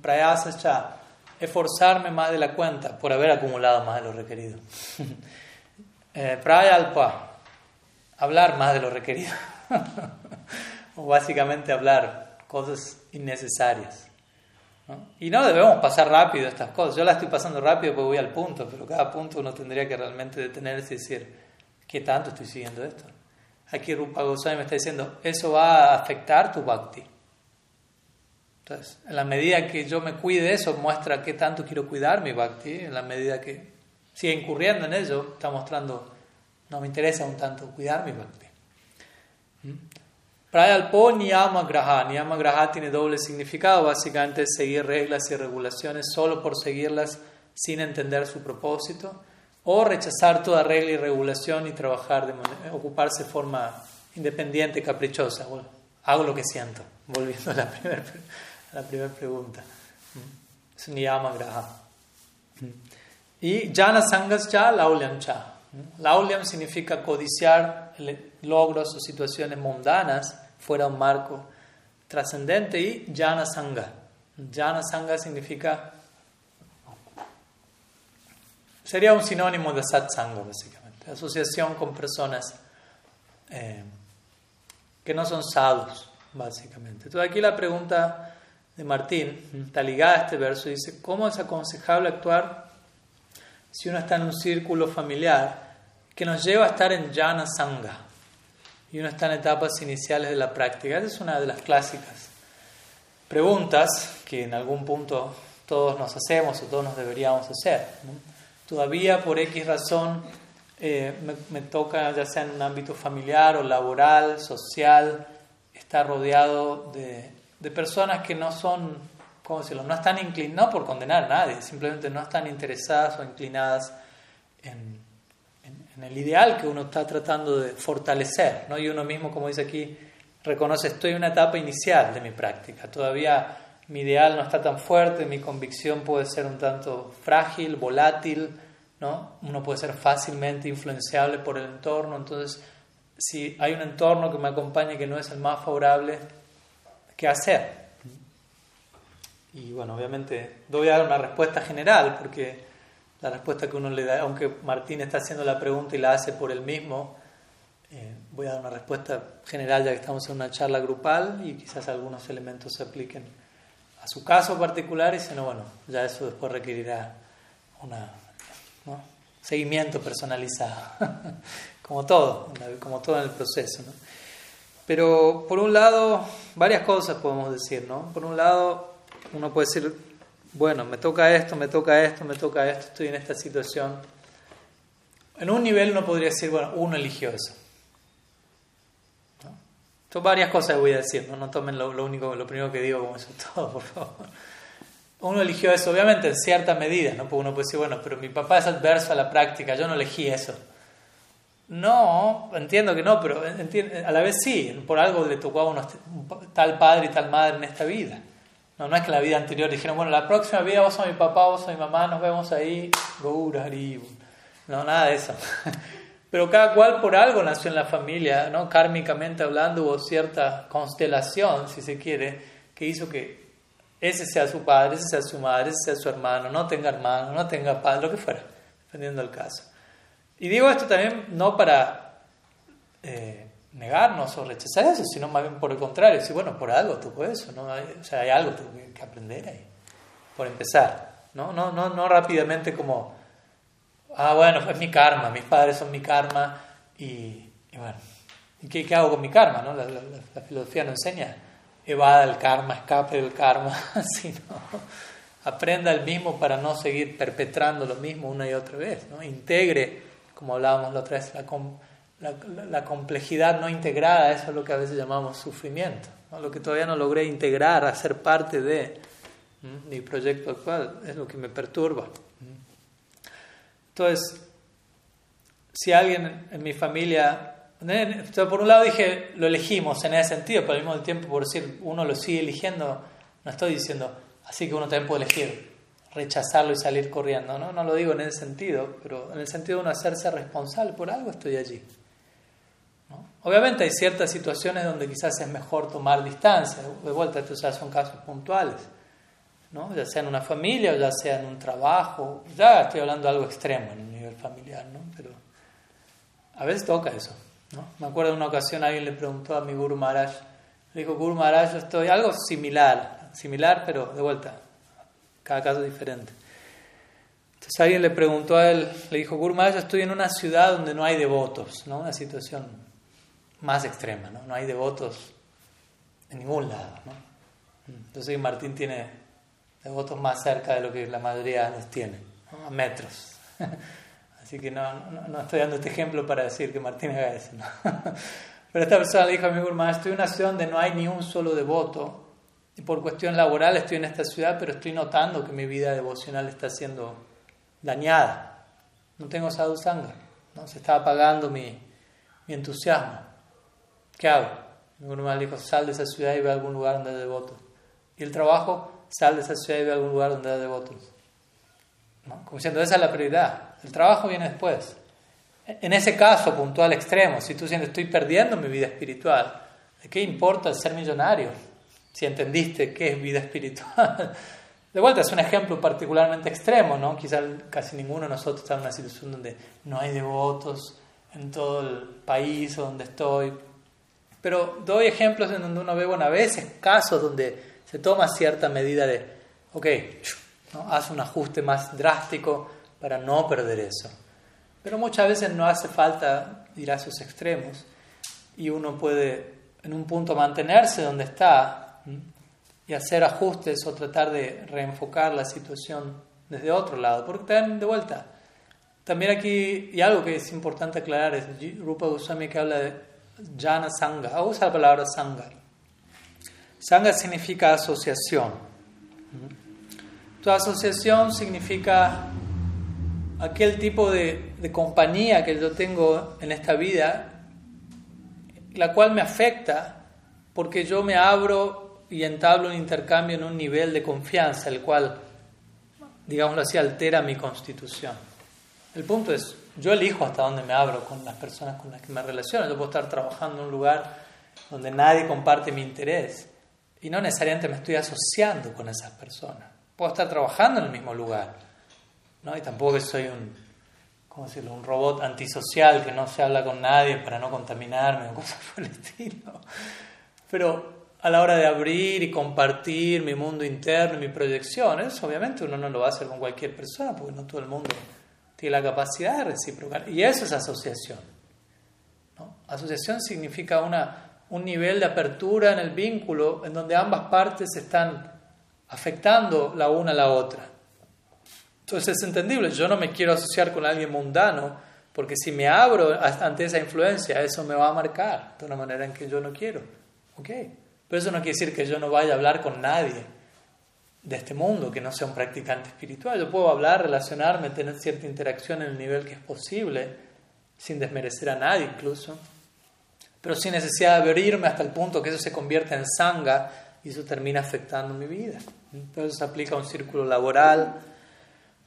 Prayasascha, esforzarme más de la cuenta por haber acumulado más [laughs] de lo requerido. eh, Prayalpa, hablar más [laughs] de lo requerido. o básicamente hablar cosas innecesarias. Y no debemos pasar rápido estas cosas. Yo las estoy pasando rápido porque voy al punto, pero cada punto uno tendría que realmente detenerse y decir, ¿qué tanto estoy siguiendo esto? Aquí Rupa Goswami me está diciendo, eso va a afectar tu bhakti. Entonces, en la medida que yo me cuide eso, muestra qué tanto quiero cuidar mi bhakti. En la medida que sigue incurriendo en ello, está mostrando, no me interesa un tanto cuidar mi bhakti. ¿Mm? Prayalpo niyama graha. Niyama graha tiene doble significado, básicamente seguir reglas y regulaciones solo por seguirlas sin entender su propósito, o rechazar toda regla y regulación y trabajar, de ocuparse de forma independiente, caprichosa. Bueno, hago lo que siento, volviendo a la primera la primera pregunta. Es niyama graha. Y jana sangas cha, laulyam cha. Laulyam significa codiciar logros o situaciones mundanas fuera un marco trascendente y jana sanga. Jana sanga significa sería un sinónimo de satsanga básicamente, asociación con personas eh, que no son sadhus básicamente. Entonces aquí la pregunta de Martín está ligada a este verso dice, ¿cómo es aconsejable actuar si uno está en un círculo familiar que nos lleva a estar en jana sanga y uno está en etapas iniciales de la práctica? Esa es una de las clásicas preguntas que en algún punto todos nos hacemos o todos nos deberíamos hacer. Todavía por X razón eh, me, toca, ya sea en un ámbito familiar o laboral, social, estar rodeado de, de personas que no son, ¿cómo decirlo?, no están inclinadas, no por condenar a nadie, simplemente no están interesadas o inclinadas en, el ideal que uno está tratando de fortalecer, ¿no? Y uno mismo, como dice aquí, reconoce, estoy en una etapa inicial de mi práctica, todavía mi ideal no está tan fuerte, mi convicción puede ser un tanto frágil, volátil, ¿no? Uno puede ser fácilmente influenciable por el entorno, entonces si hay un entorno que me acompaña que no es el más favorable, ¿qué hacer? Y bueno, obviamente voy a dar una respuesta general, porque la respuesta que uno le da, aunque Martín está haciendo la pregunta y la hace por él mismo, eh, voy a dar una respuesta general ya que estamos en una charla grupal y quizás algunos elementos se apliquen a su caso particular y si no, bueno, ya eso después requerirá un seguimiento personalizado, [laughs] como todo, como todo en el proceso. ¿no? Pero por un lado, varias cosas podemos decir, ¿no? Por un lado, uno puede decir, bueno, me toca esto, me toca esto, me toca esto, estoy en esta situación. En un nivel uno podría decir, bueno, uno eligió eso. ¿no? varias cosas voy a decir, no, no tomen lo, único, lo primero que digo como eso todo, por favor. Uno eligió eso, obviamente, en cierta medida, ¿no? Porque uno puede decir, bueno, pero mi papá es adverso a la práctica, yo no elegí eso. No, entiendo que no, pero a la vez sí, por algo le tocó a uno tal padre y tal madre en esta vida. No, no es que la vida anterior dijeron, bueno, la próxima vida vos sos mi papá, vos sos mi mamá, nos vemos ahí, No, nada de eso. [laughs] Pero cada cual por algo nació en la familia, ¿no? Kármicamente hablando hubo cierta constelación, si se quiere, que hizo que ese sea su padre, ese sea su madre, ese sea su hermano, no tenga hermano, no tenga padre, lo que fuera, dependiendo del caso. Y digo esto también no para eh, negarnos o rechazar eso, sino más bien por el contrario, si bueno, por algo tuvo eso, ¿no? Hay, o sea, hay algo que, que aprender ahí, por empezar, ¿no? No, no, no rápidamente como, ah, bueno, es mi karma, mis padres son mi karma y, bueno, ¿y qué, qué, hago con mi karma? ¿no? La, la, filosofía no enseña, evada el karma, escape del karma, [laughs] sino aprenda el mismo para no seguir perpetrando lo mismo una y otra vez, ¿no? integre como hablábamos la otra vez, la, la, complejidad no integrada, eso es lo que a veces llamamos sufrimiento, lo que todavía no logré integrar, hacer parte de mi proyecto actual, es lo que me perturba. Entonces, si alguien en mi familia, por un lado dije, lo elegimos en ese sentido, pero al mismo tiempo, por decir, uno lo sigue eligiendo, no estoy diciendo, así que uno también puede elegir rechazarlo y salir corriendo, ¿no? No lo digo en ese sentido, pero en el sentido de uno hacerse responsable, por algo estoy allí. Obviamente hay ciertas situaciones donde quizás es mejor tomar distancia, de vuelta, estos ya son casos puntuales, ¿no? ya sea en una familia o ya sea en un trabajo, ya estoy hablando de algo extremo en un nivel familiar, ¿no? pero a veces toca eso. ¿no? Me acuerdo de una ocasión alguien le preguntó a mi Guru Maharaj, le dijo, Guru Maharaj, yo estoy algo similar, similar, pero de vuelta, cada caso diferente. Entonces alguien le preguntó a él, le dijo, Gurma, yo estoy en una ciudad donde no hay devotos, ¿no? Una situación más extrema, ¿no? No hay devotos en ningún lado, ¿no? Entonces Martín tiene devotos más cerca de lo que la mayoría los tiene, a metros. [laughs] Así que no, no, estoy dando este ejemplo para decir que Martín haga eso, ¿no? [laughs] Pero esta persona le dijo a mi Gurma, estoy en una ciudad donde no hay ni un solo devoto y por cuestión laboral estoy en esta ciudad, pero estoy notando que mi vida devocional está siendo dañada. No tengo sadhu sangha, ¿no? se está apagando mi, mi entusiasmo. ¿Qué hago? Mi gurú dijo, sal de esa ciudad y ve a algún lugar donde hay devotos. Y el trabajo sal de esa ciudad y ve a algún lugar donde haya devotos. ¿No? Como diciendo, esa es la prioridad. El trabajo viene después. En ese caso puntual extremo, si tú sientes estoy perdiendo mi vida espiritual, ¿de qué importa ser millonario? Si entendiste qué es vida espiritual. [laughs] De vuelta, es un ejemplo particularmente extremo, ¿no? Quizás casi ninguno de nosotros está en una situación donde no hay devotos en todo el país donde estoy. Pero doy ejemplos en donde uno ve, bueno, a veces casos donde se toma cierta medida de, ok, ¿no? haz un ajuste más drástico para no perder eso. Pero muchas veces no hace falta ir a esos extremos y uno puede en un punto mantenerse donde está y hacer ajustes o tratar de reenfocar la situación desde otro lado. Porque también, de vuelta, también aquí, y algo que es importante aclarar, es Rupa Goswami que habla de Jana Sangha, usa la palabra Sangha. Sangha significa asociación. Tu asociación significa aquel tipo de, de compañía que yo tengo en esta vida, la cual me afecta porque yo me abro y entablo un intercambio en un nivel de confianza, el cual, digámoslo así, altera mi constitución. El punto es, yo elijo hasta dónde me abro con las personas con las que me relaciono. Yo puedo estar trabajando en un lugar donde nadie comparte mi interés y no necesariamente me estoy asociando con esas personas. Puedo estar trabajando en el mismo lugar, ¿no? Y tampoco soy un, ¿cómo decirlo? un robot antisocial que no se habla con nadie para no contaminarme o [laughs] cosas por el estilo. Pero a la hora de abrir y compartir mi mundo interno, mi proyección, eso obviamente uno no lo va a hacer con cualquier persona porque no todo el mundo tiene la capacidad de reciprocar. Y eso es asociación. ¿no? Asociación significa una, un nivel de apertura en el vínculo en donde ambas partes están afectando la una a la otra. Entonces es entendible, yo no me quiero asociar con alguien mundano porque si me abro ante esa influencia, eso me va a marcar de una manera en que yo no quiero. ¿Ok? Pero eso no quiere decir que yo no vaya a hablar con nadie de este mundo que no sea un practicante espiritual. Yo puedo hablar, relacionarme, tener cierta interacción en el nivel que es posible, sin desmerecer a nadie incluso, pero sin necesidad de abrirme hasta el punto que eso se convierta en sanga y eso termina afectando mi vida. Entonces se aplica a un círculo laboral,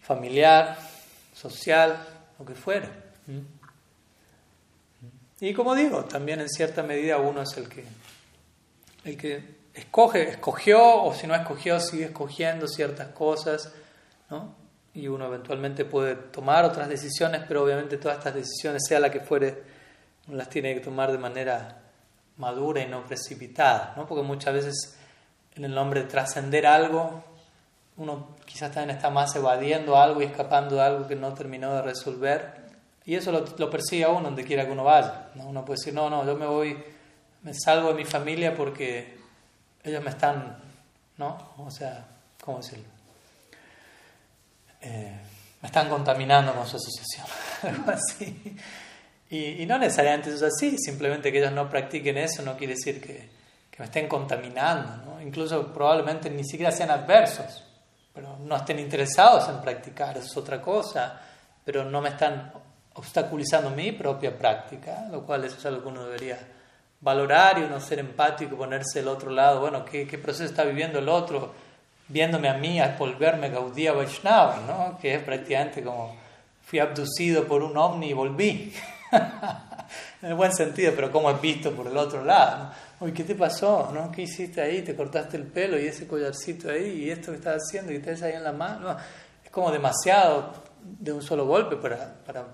familiar, social, lo que fuera. Y como digo, también en cierta medida uno es el que, el que escoge, escogió, o si no escogió, sigue escogiendo ciertas cosas, ¿no? Y uno eventualmente puede tomar otras decisiones, pero obviamente todas estas decisiones, sea la que fuere, las tiene que tomar de manera madura y no precipitada, ¿no? Porque muchas veces en el nombre de trascender algo, uno quizás también está más evadiendo algo y escapando de algo que no terminó de resolver. Y eso lo, lo persigue a uno donde quiera que uno vaya. ¿no? Uno puede decir, no, no, yo me voy, me salgo de mi familia porque ellos me están, ¿no? O sea, ¿cómo decirlo? Eh, me están contaminando con su asociación, [laughs] algo así. Y, no necesariamente eso es así, simplemente que ellos no practiquen eso no quiere decir que, que me estén contaminando, ¿no? Incluso probablemente ni siquiera sean adversos, pero no estén interesados en practicar, eso es otra cosa, pero no me están obstaculizando mi propia práctica, lo cual eso es algo que uno debería valorar y uno ser empático, ponerse del otro lado, bueno, ¿qué, proceso está viviendo el otro? Viéndome a mí a volverme Gaudía Vaishnava, ¿no? Que es prácticamente como fui abducido por un ovni y volví. [laughs] en el buen sentido, pero como es visto por el otro lado. ¿no? ¿qué te pasó? ¿no? ¿Qué hiciste ahí? ¿Te cortaste el pelo y ese collarcito ahí? ¿Y esto que estás haciendo? ¿Y estás ahí en la mano? Es como demasiado de un solo golpe para, para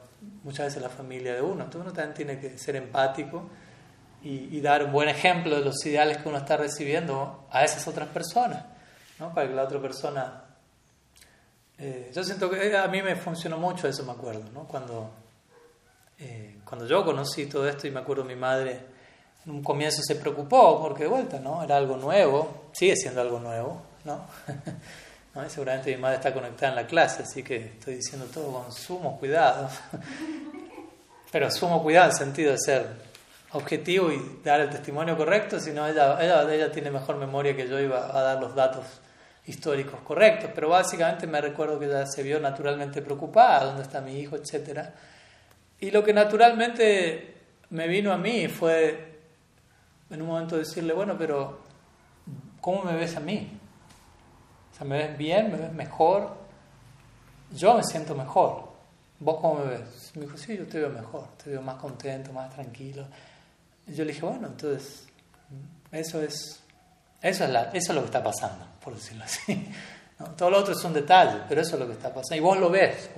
muchas veces la familia de uno. Entonces uno también tiene que ser empático y, dar un buen ejemplo de los ideales que uno está recibiendo a esas otras personas, ¿no? para que la otra persona... Eh, yo siento que a mí me funcionó mucho eso, me acuerdo, ¿no? cuando, eh, cuando yo conocí todo esto y me acuerdo mi madre en un comienzo se preocupó porque de vuelta, ¿no? Era algo nuevo, sigue siendo algo nuevo, ¿no? [laughs] Y seguramente mi madre está conectada en la clase, así que estoy diciendo todo con sumo cuidado. [laughs] Pero sumo cuidado en el sentido de ser objetivo y dar el testimonio correcto, sino ella, ella, tiene mejor memoria que yo iba a dar los datos históricos correctos, pero básicamente me recuerdo que ella se vio naturalmente preocupada, dónde está mi hijo, etc. Y lo que naturalmente me vino a mí fue en un momento decirle, bueno, pero ¿cómo me ves a mí? sea, me ves bien, me ves mejor, yo me siento mejor. ¿Vos cómo me ves? Me dijo, sí, yo te veo mejor, te veo más contento, más tranquilo. Yo le dije, bueno, entonces, eso es, eso es, la, eso es lo que está pasando, por decirlo así. [laughs] Todo lo otro es un detalle, pero eso es lo que está pasando. Y vos lo ves.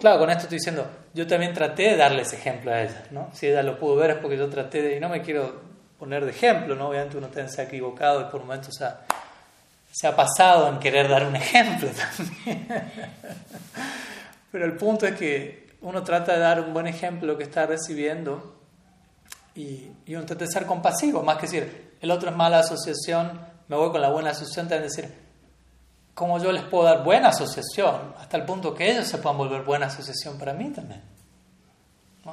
Claro, con esto estoy diciendo, yo también traté de darle ese ejemplo a ella. ¿no? Si ella lo pudo ver es porque yo traté de... Y no me quiero poner de ejemplo, ¿no? obviamente uno se ha equivocado y por momentos se ha, se ha pasado en querer dar un ejemplo [laughs] también. pero el punto es que uno trata de dar un buen ejemplo que está recibiendo y, y trata de ser compasivo, más que decir, el otro es mala asociación, me voy con la buena asociación, también decir, cómo yo les puedo dar buena asociación, hasta el punto que ellos se puedan volver buena asociación para mí también.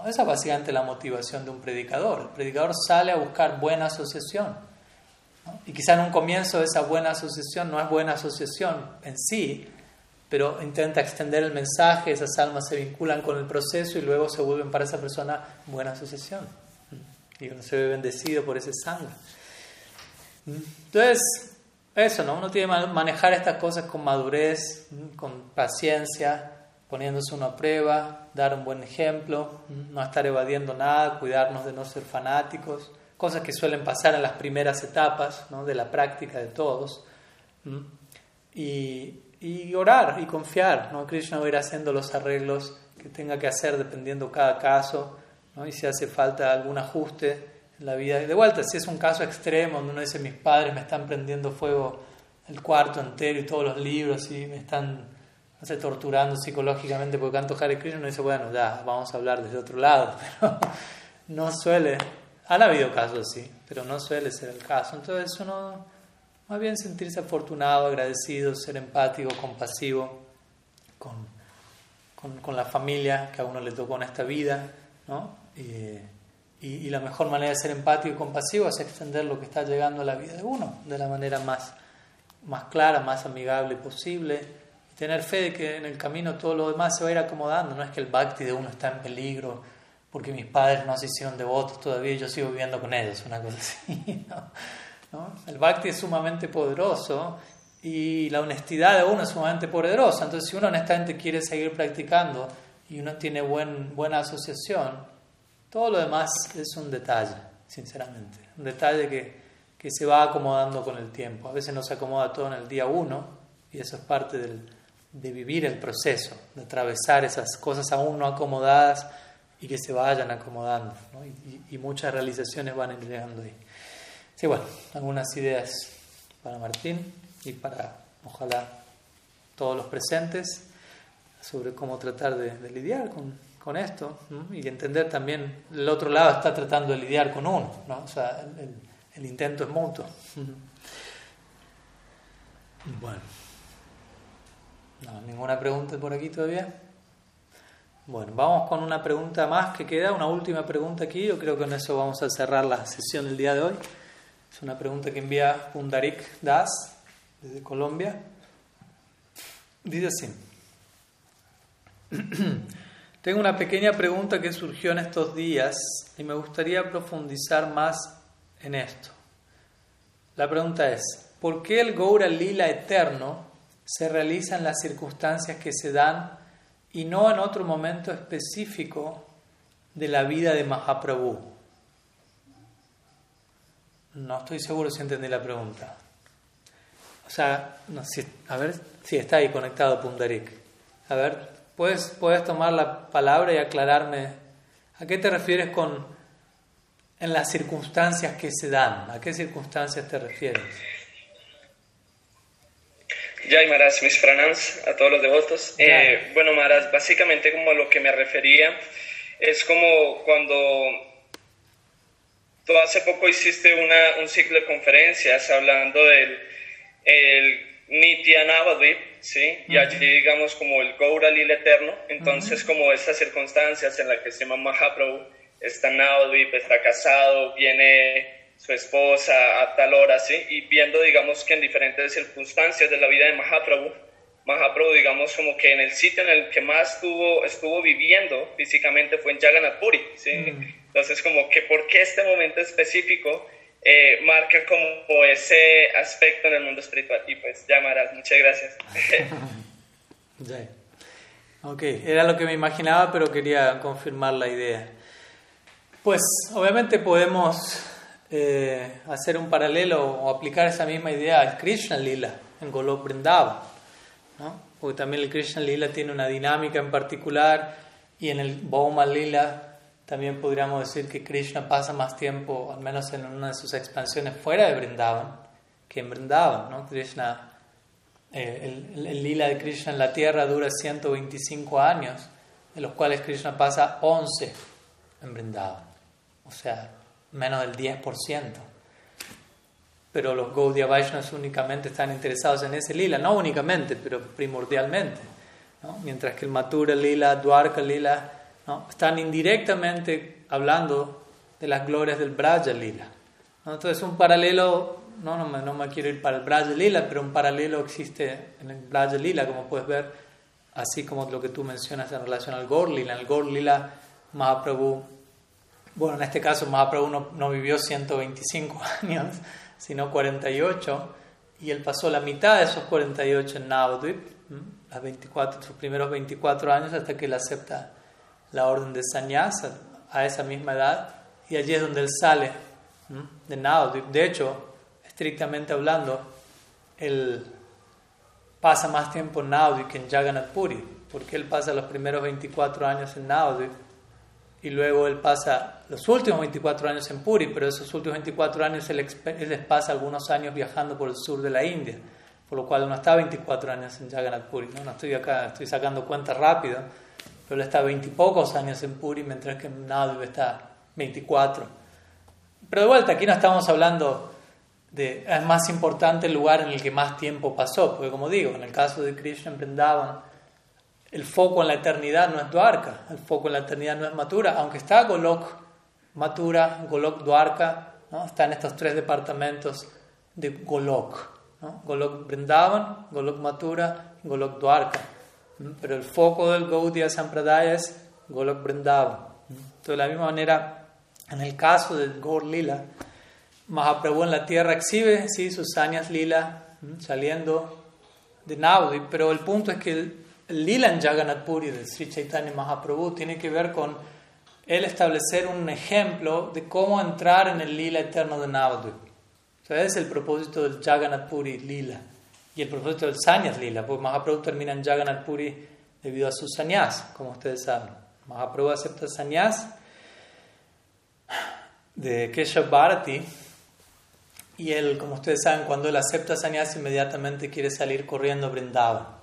Esa es básicamente la motivación de un predicador. El predicador sale a buscar buena asociación. Y quizá en un comienzo esa buena asociación no es buena asociación en sí, pero intenta extender el mensaje, esas almas se vinculan con el proceso y luego se vuelven para esa persona buena asociación. Y uno se ve bendecido por ese sangre. Entonces, eso, ¿no? Uno tiene que manejar estas cosas con madurez, con paciencia, poniéndose una prueba, dar un buen ejemplo, no estar evadiendo nada, cuidarnos de no ser fanáticos, cosas que suelen pasar en las primeras etapas ¿no? de la práctica de todos. Y, y, orar y confiar, ¿no? Krishna va a ir haciendo los arreglos que tenga que hacer dependiendo cada caso, ¿no? y si hace falta algún ajuste, la vida. De vuelta, si es un caso extremo donde uno dice, mis padres me están prendiendo fuego el cuarto entero y todos los libros y me están torturando psicológicamente porque canto Hare Krishna, uno dice, bueno, ya, vamos a hablar desde otro lado. [laughs] Pero no suele, han habido casos así, pero no suele ser el caso. Entonces uno, más bien sentirse afortunado, agradecido, ser empático, compasivo con, con, con la familia que a uno le tocó en esta vida, ¿no? Y, y, la mejor manera de ser empático y compasivo es extender lo que está llegando a la vida de uno de la manera más, más clara, más amigable posible. Tener fe de que en el camino todo lo demás se va a ir acomodando. No es que el bhakti de uno está en peligro porque mis padres no se hicieron devotos todavía y yo sigo viviendo con ellos, una cosa así. [laughs] ¿no? El bhakti es sumamente poderoso y la honestidad de uno es sumamente poderosa. Entonces, si uno honestamente quiere seguir practicando y uno tiene buen, buena asociación, todo lo demás es un detalle, sinceramente. Un detalle que, que, se va acomodando con el tiempo. A veces no se acomoda todo en el día uno y eso es parte del, de vivir el proceso, de atravesar esas cosas aún no acomodadas y que se vayan acomodando. Y, muchas realizaciones van llegando ahí. Sí, bueno, algunas ideas para Martín y para, ojalá, todos los presentes sobre cómo tratar de lidiar con con esto y entender también el otro lado está tratando de lidiar con uno, ¿no? o sea, el, intento es mutuo. Bueno, ¿ninguna pregunta por aquí todavía? Bueno, vamos con una pregunta más que queda, una última pregunta aquí, yo creo que con eso vamos a cerrar la sesión del día de hoy. Es una pregunta que envía Pundarik Das desde Colombia. Dice así. [clears throat] Tengo una pequeña pregunta que surgió en estos días y me gustaría profundizar más en esto. La pregunta es, ¿por qué el Goura Lila eterno se realiza en las circunstancias que se dan y no en otro momento específico de la vida de Mahaprabhu? No estoy seguro si entendí la pregunta. O sea, a ver si está ahí conectado Pundarik. A ver, ¿Puedes, puedes tomar la palabra y aclararme a qué te refieres con en las circunstancias que se dan. ¿A qué circunstancias te refieres? Jai Maharaj, mis pranams a todos los devotos. Eh, bueno, Maharaj, básicamente como a lo que me refería es como cuando tú hace poco hiciste una, un ciclo de conferencias hablando del el Nitya ¿sí? Y allí digamos como el Gaura Lila eterno, entonces como estas circunstancias en las que se llama Mahaprabhu está Navadvip, está casado, viene su esposa a tal hora, ¿sí? Y viendo digamos que en diferentes circunstancias de la vida de Mahaprabhu, Mahaprabhu digamos como que en el sitio en el que más estuvo, estuvo viviendo físicamente fue en Jagannath Puri, ¿sí? Entonces como que por qué este momento específico eh, marcan como ese aspecto en el mundo espiritual. Y pues ya, muchas gracias. [laughs] Ok, era lo que me imaginaba, pero quería confirmar la idea. Pues obviamente podemos eh, hacer un paralelo o aplicar esa misma idea al Krishna Lila en Golok Vrindavan, ¿no? porque también el Krishna Lila tiene una dinámica en particular y en el Bhoma Lila también podríamos decir que Krishna pasa más tiempo, al menos en una de sus expansiones fuera de Vrindavan, que en Vrindavan. ¿no? Krishna eh, el, lila de Krishna en la tierra dura 125 años, de los cuales Krishna pasa 11 en Vrindavan, o sea, menos del 10%. Pero los Gaudiya Vaishnavas únicamente están interesados en ese lila, no únicamente, pero primordialmente. Mientras que el Mathura lila, Dwarka lila, ¿no? están indirectamente hablando de las glorias del Braja lila. Entonces, un paralelo no, no me, no me quiero ir para el Braja Lila, pero un paralelo existe en el Braja Lila, como puedes ver, así como lo que tú mencionas en relación al Gaur Lila. En el Gaur Lila, Mahaprabhu, bueno, en este caso Mahaprabhu no, no vivió 125 [laughs] años, sino 48, y él pasó la mitad de esos 48 en Navadvip, las 24, sus primeros 24 años, hasta que él acepta la orden de Sannyasa a esa misma edad, y allí es donde él sale de Navadvip. De hecho, estrictamente hablando, él pasa más tiempo en Navadvip que en Jagannath Puri, porque él pasa los primeros 24 años en Navadvip y luego él pasa los últimos 24 años en Puri, pero esos últimos 24 años él, les pasa algunos años viajando por el sur de la India, por lo cual no está 24 años en Jagannath Puri, no, no estoy acá, estoy sacando cuentas rápido, él está 20 y pocos años en Puri, mientras que Navadvip está 24. Pero de vuelta, aquí no estamos hablando es más importante el lugar en el que más tiempo pasó, porque como digo, en el caso de Krishna en Vrindavan, el foco en la eternidad no es Dwarka, el foco en la eternidad no es Mathura, aunque está Golok Mathura, Golok Dwarka, ¿no? están estos tres departamentos de Golok, ¿no? Golok Vrindavan, Golok Mathura y Golok Dwarka, pero el foco del Gaudiya Sampradaya es Golok Vrindavan. Entonces, de la misma manera, en el caso del Gaur Lila, Mahaprabhu en la tierra exhibe ¿sí? sus sañas lila saliendo de Naudi, pero el punto es que el, lila en Jagannath Puri de Sri Chaitanya Mahaprabhu tiene que ver con él establecer un ejemplo de cómo entrar en el lila eterno de Naudi. O sea, ese es el propósito del Jagannath Puri lila y el propósito del Sanyas lila, porque Mahaprabhu termina en Jagannath Puri debido a sus sanyas, como ustedes saben. Mahaprabhu acepta sanyas de Keshav Bharati y él, como ustedes saben, cuando él acepta sannyas, inmediatamente quiere salir corriendo a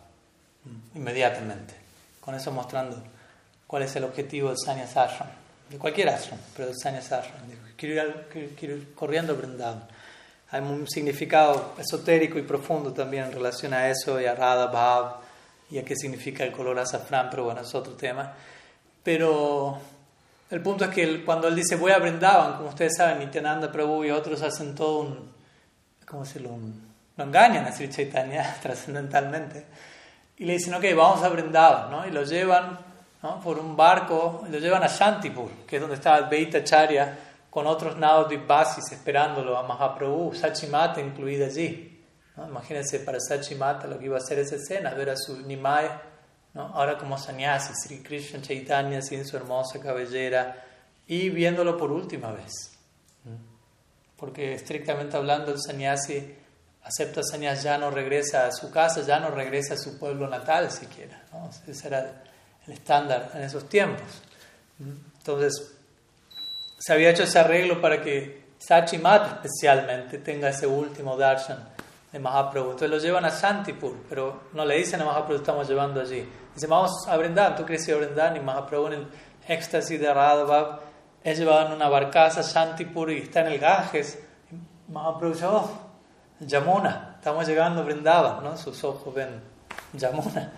Inmediatamente. Con eso mostrando cuál es el objetivo del sannyas ashram. De cualquier ashram, pero del sannyas ashram. Quiero ir, corriendo a Hay un significado esotérico y profundo también en relación a eso y a Radha Bhav y a qué significa el color azafrán, pero bueno, es otro tema. Pero el punto es que cuando él dice voy a Brindavan, como ustedes saben, Nityananda Prabhu y otros hacen todo un, ¿cómo se lo, lo engañan a Sri Chaitanya [laughs] trascendentalmente. Y le dicen, ok, vamos a Brindavan, ¿no? Y lo llevan ¿no? por un barco, lo llevan a Shantipur, que es donde estaba Beita Charya, con otros Navadvip esperándolo a Mahaprabhu, Sachimata incluida allí. ¿no? Imagínense para Sachimata lo que iba a hacer esa escena, ver a su Nimai ahora como sannyasi, Sri Krishna Chaitanya sin su hermosa cabellera y viéndolo por última vez. Porque estrictamente hablando, el sannyasi acepta sannyas, ya no regresa a su casa, ya no regresa a su pueblo natal siquiera. Ese era el estándar en esos tiempos. Entonces, se había hecho ese arreglo para que Sachimat especialmente tenga ese último darshan de Mahaprabhu. Entonces lo llevan a Shantipur, pero no le dicen a Mahaprabhu, estamos llevando allí. Dice, vamos a brindar, tú crees que brindar, y Mahaprabhu en el éxtasis de Radha es llevado en una barcaza a Shantipur y está en el Ganges. Mahaprabhu dice, oh, Yamuna, estamos llegando a Brindava, ¿no? Sus ojos ven Yamuna,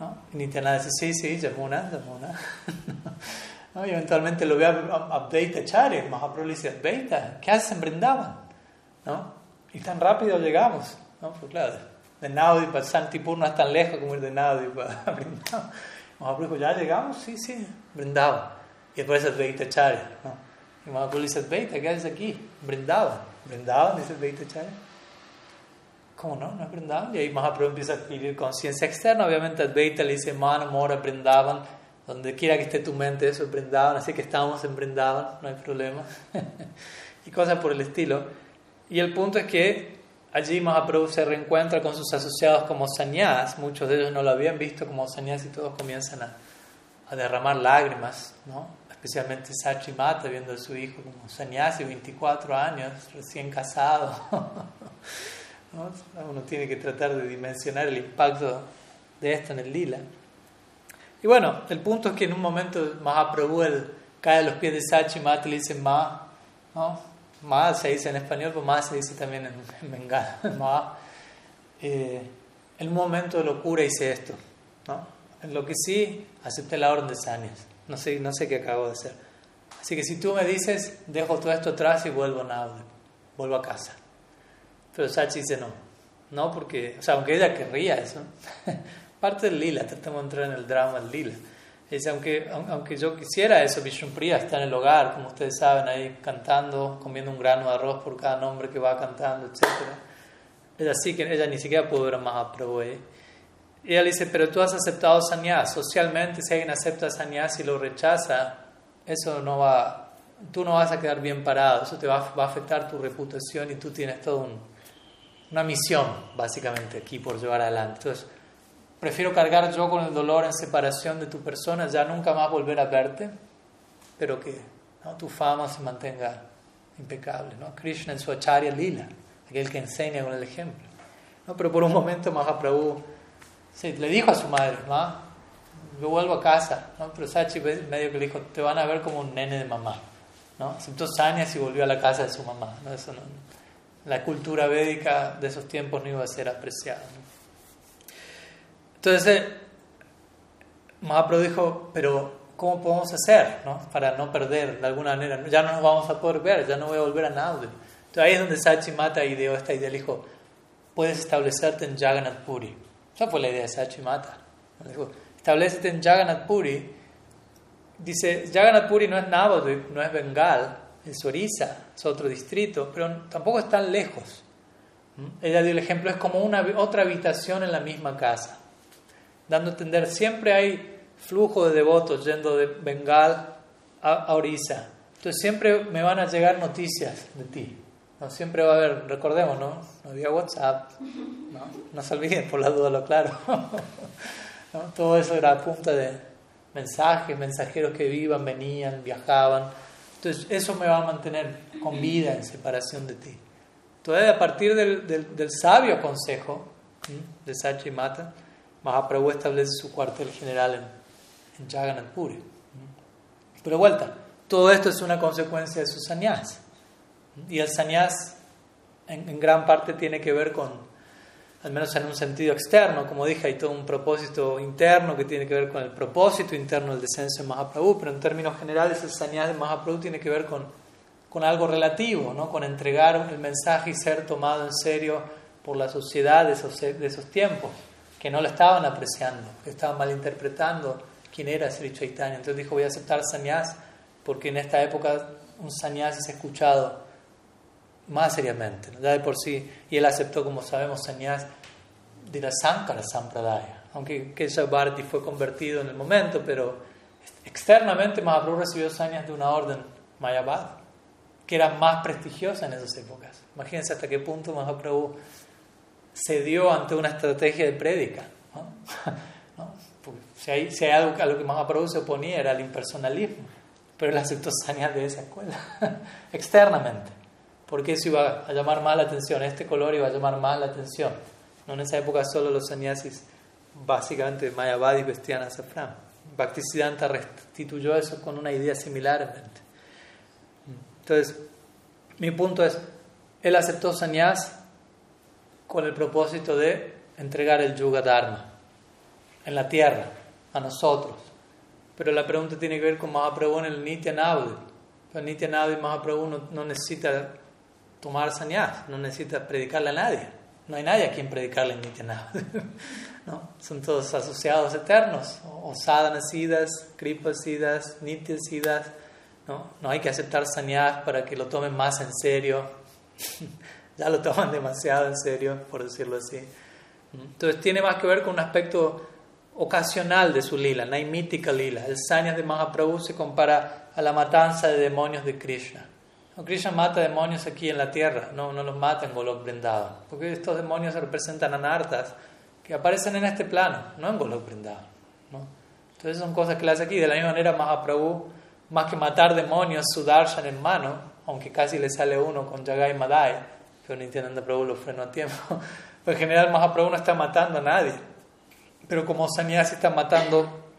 ¿no? Y Nityananda dice, sí, sí, Yamuna, Yamuna. [laughs] ¿No? Y eventualmente lo ve a Abdeita Chari, Mahaprabhu le dice, Abdeita, ¿qué hacen en ¿No? Y tan rápido llegamos, ¿no? Pues claro, de Naudi para Santipur no es tan lejos como ir de Naudi para [laughs] Vrindavan. Mahaprabhu ya llegamos, sí, sí, Vrindavan. Y después es Advaita Charya, ¿no? Y Mahaprabhu dice, Advaita, ¿qué haces aquí? Vrindavan, ¿Brindaban? Dice Advaita Chaya. ¿Cómo no? ¿No es Brindavan? Y ahí Mahaprabhu empieza a adquirir conciencia externa. Obviamente Advaita le dice, Mana, Mora, Brindavan. Donde quiera que esté tu mente, eso. Así que estamos en no hay problema. [laughs] y cosas por el estilo. Y el punto es que allí Mahaprabhu se reencuentra con sus asociados como sanyas. Muchos de ellos no lo habían visto como sanyas y todos comienzan a, derramar lágrimas, ¿no? especialmente Sachi Mata, viendo a su hijo como sannyasi, 24 años, recién casado. [laughs] Uno tiene que tratar de dimensionar el impacto de esto en el lila. Y bueno, el punto es que en un momento Mahaprabhu él cae a los pies de Sachi Mata y le dice Ma, ¿no? Ma se dice en español, pero Ma se dice también en, [laughs] en bengala. Ma. Eh, en un momento de locura hice esto. ¿no? En lo que sí, acepté la orden de Sanyas. No sé, no sé qué acabo de hacer. Así que si tú me dices, dejo todo esto atrás y vuelvo a Naude, vuelvo a casa. Pero Sachi dice no. No, porque, o sea, aunque ella querría eso, [laughs] parte del lila, tratamos de entrar en el drama del lila. Dice, aunque, aunque yo quisiera eso, Vishnupriya está en el hogar, como ustedes saben, ahí cantando, comiendo un grano de arroz por cada nombre que va cantando, etc. Ella sí que ella ni siquiera pudo ver a Mahaprabhu. Y ella dice, pero tú has aceptado sannyas. Socialmente, si alguien acepta sannyas y lo rechaza, eso no va, tú no vas a quedar bien parado, eso te va, va a afectar tu reputación y tú tienes toda un, una misión, básicamente, aquí por llevar adelante. Entonces, prefiero cargar yo con el dolor en separación de tu persona, ya nunca más volver a verte, pero que tu fama se mantenga impecable. ¿no? Krishna en su acharya lila, aquel que enseña con el ejemplo. ¿no? Pero por un momento Mahaprabhu Sí, le dijo a su madre, ¿no? yo vuelvo a casa, ¿no? pero Sachi medio que le dijo, te van a ver como un nene de mamá. ¿no? Aceptó Sanyas y volvió a la casa de su mamá. no, la cultura védica de esos tiempos no iba a ser apreciada. Entonces, Mahaprabhu dijo, pero ¿cómo podemos hacer ¿no? para no perder de alguna manera? Ya no nos vamos a poder ver, ya no voy a volver a Naude. Entonces ahí es donde Sachi Mata ideó esta idea, le dijo, puedes establecerte en Jagannath Puri. Esa fue la idea de Sachi Mata. Dijo, establecete en Jagannath Puri. Dice, Jagannath Puri no es Navadvip, no es Bengal, es Orissa, es otro distrito, pero tampoco es tan lejos. Ella dio el ejemplo, es como una, otra habitación en la misma casa. Dando a entender, siempre hay flujo de devotos yendo de Bengal a, Orissa. Entonces siempre me van a llegar noticias de ti. ¿no? Siempre va a haber, recordemos, ¿no? No había WhatsApp, ¿no? no se olviden por la duda lo claro. [laughs] Todo eso era a punta de mensajes, mensajeros que vivan, venían, viajaban. Entonces eso me va a mantener con vida en separación de ti. Entonces a partir del, del sabio consejo de Sachi Mata, Mahaprabhu establece su cuartel general en, en Jagannath Puri. Pero vuelta, todo esto es una consecuencia de su sannyas. Y el sannyas en, en, gran parte tiene que ver con, al menos en un sentido externo, como dije, hay todo un propósito interno que tiene que ver con el propósito interno del descenso de Mahaprabhu, pero en términos generales el sannyas de Mahaprabhu tiene que ver con, con algo relativo, ¿no? con entregar el mensaje y ser tomado en serio por la sociedad de esos, de esos tiempos, que no lo estaban apreciando, que estaban malinterpretando quién era Sri Chaitanya. Entonces dijo, voy a aceptar sannyas porque en esta época un sannyas es escuchado más seriamente, ¿no? ya de por sí, y él aceptó, como sabemos, sannyas de la Sankara Sampradaya, aunque Kesha Bharati fue convertido en el momento, pero externamente Mahaprabhu recibió sannyas de una orden Mayavad, que era más prestigiosa en esas épocas. Imagínense hasta qué punto Mahaprabhu cedió ante una estrategia de prédica. ¿no? [laughs] ¿No? Si, hay, si hay algo a lo que Mahaprabhu se oponía era el impersonalismo, pero él aceptó sannyas de esa escuela, [laughs] externamente porque eso iba a llamar más la atención, este color iba a llamar más la atención. No en esa época solo los sannyasis, básicamente Mayavadi vestían azafrán. Bhaktisiddhanta restituyó eso con una idea similar. Entonces, mi punto es, él aceptó sannyas con el propósito de entregar el yuga dharma en la tierra, a nosotros. Pero la pregunta tiene que ver con Mahaprabhu en el Nitya Navadi. El Nitya Navadi Mahaprabhu no, no necesita tomar sannyas, no necesita predicarle a nadie. No hay nadie a quien predicarle en Nityananda. [laughs] ¿no? Son todos asociados eternos, o kripasidas, nityasidas. ¿no? no hay que aceptar sannyas para que lo tomen más en serio. [laughs] ya lo toman [laughs] demasiado en serio, por decirlo así. Entonces tiene más que ver con un aspecto ocasional de su lila, naimítica lila. El sanyas de Mahaprabhu se compara a la matanza de demonios de Krishna. Krishna mata demonios aquí en la tierra, no, no los mata en Golok Vrindavan, porque estos demonios representan anartas que aparecen en este plano, no en Golok Vrindavan. ¿no? Entonces son cosas que hace aquí. De la misma manera, Mahaprabhu, más que matar demonios, su darshan en mano, aunque casi le sale uno con Jagai Madai, pero Nityananda Prabhu lo frenó a tiempo. [laughs] Pero en general, Mahaprabhu no está matando a nadie. Pero como sannyasi está matando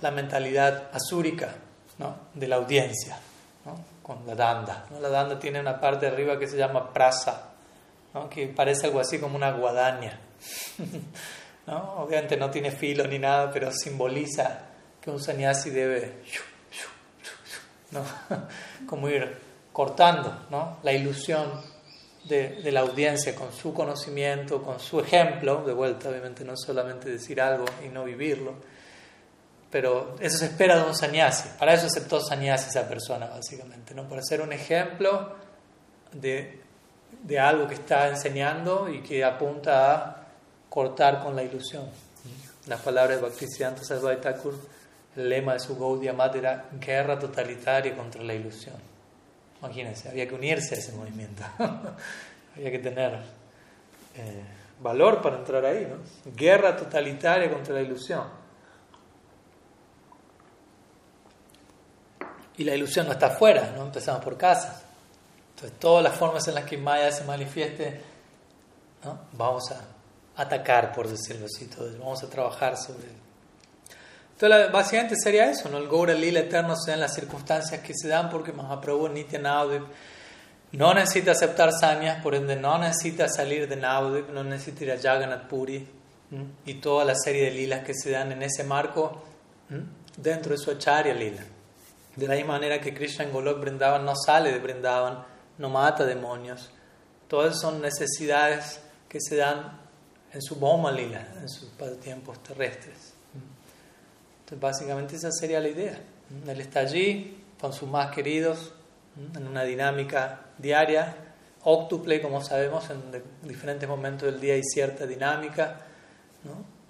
la mentalidad asúrica ¿no? de la audiencia, ¿no? con la danda. La danda tiene una parte de arriba que se llama prasa, ¿no? que parece algo así como una guadaña. [laughs] ¿no? Obviamente no tiene filo ni nada, pero simboliza que un sannyasi debe ¿no? [laughs] como ir cortando ¿no? la ilusión de, la audiencia con su conocimiento, con su ejemplo, de vuelta, obviamente no solamente decir algo y no vivirlo, pero eso se espera de un sannyasi, para eso aceptó sannyasi esa persona, básicamente, ¿no? para ser un ejemplo de, de algo que está enseñando y que apunta a cortar con la ilusión. Las palabras de Bhaktisiddhanta Sarvai Thakur, el lema de su Gaudiya Mat era guerra totalitaria contra la ilusión. Imagínense, había que unirse a ese movimiento. [laughs] había que tener eh, valor para entrar ahí, ¿no? Guerra totalitaria contra la ilusión. Y la ilusión no está afuera, ¿no? Empezamos por casa. Entonces, todas las formas en las que Maya se manifieste, ¿no? Vamos a atacar, por decirlo así, vamos a trabajar sobre. Entonces, básicamente sería eso, ¿no? El Gaura Lila eterno sean las circunstancias que se dan porque Mahaprabhu Nitya Navdev no necesita aceptar sanyas, por ende no necesita salir de Navdev, no necesita ir a Jagannath Puri y toda la serie de lilas que se dan en ese marco dentro de su Acharya Lila. De la misma manera que Krishna en Golok Brindavan no sale de Brindavan, no mata demonios. Todas son necesidades que se dan en su Bhoma Lila, en sus tiempos terrestres básicamente esa sería la idea. Él está allí con sus más queridos, en una dinámica diaria, octuple, como sabemos, en diferentes momentos del día hay cierta dinámica,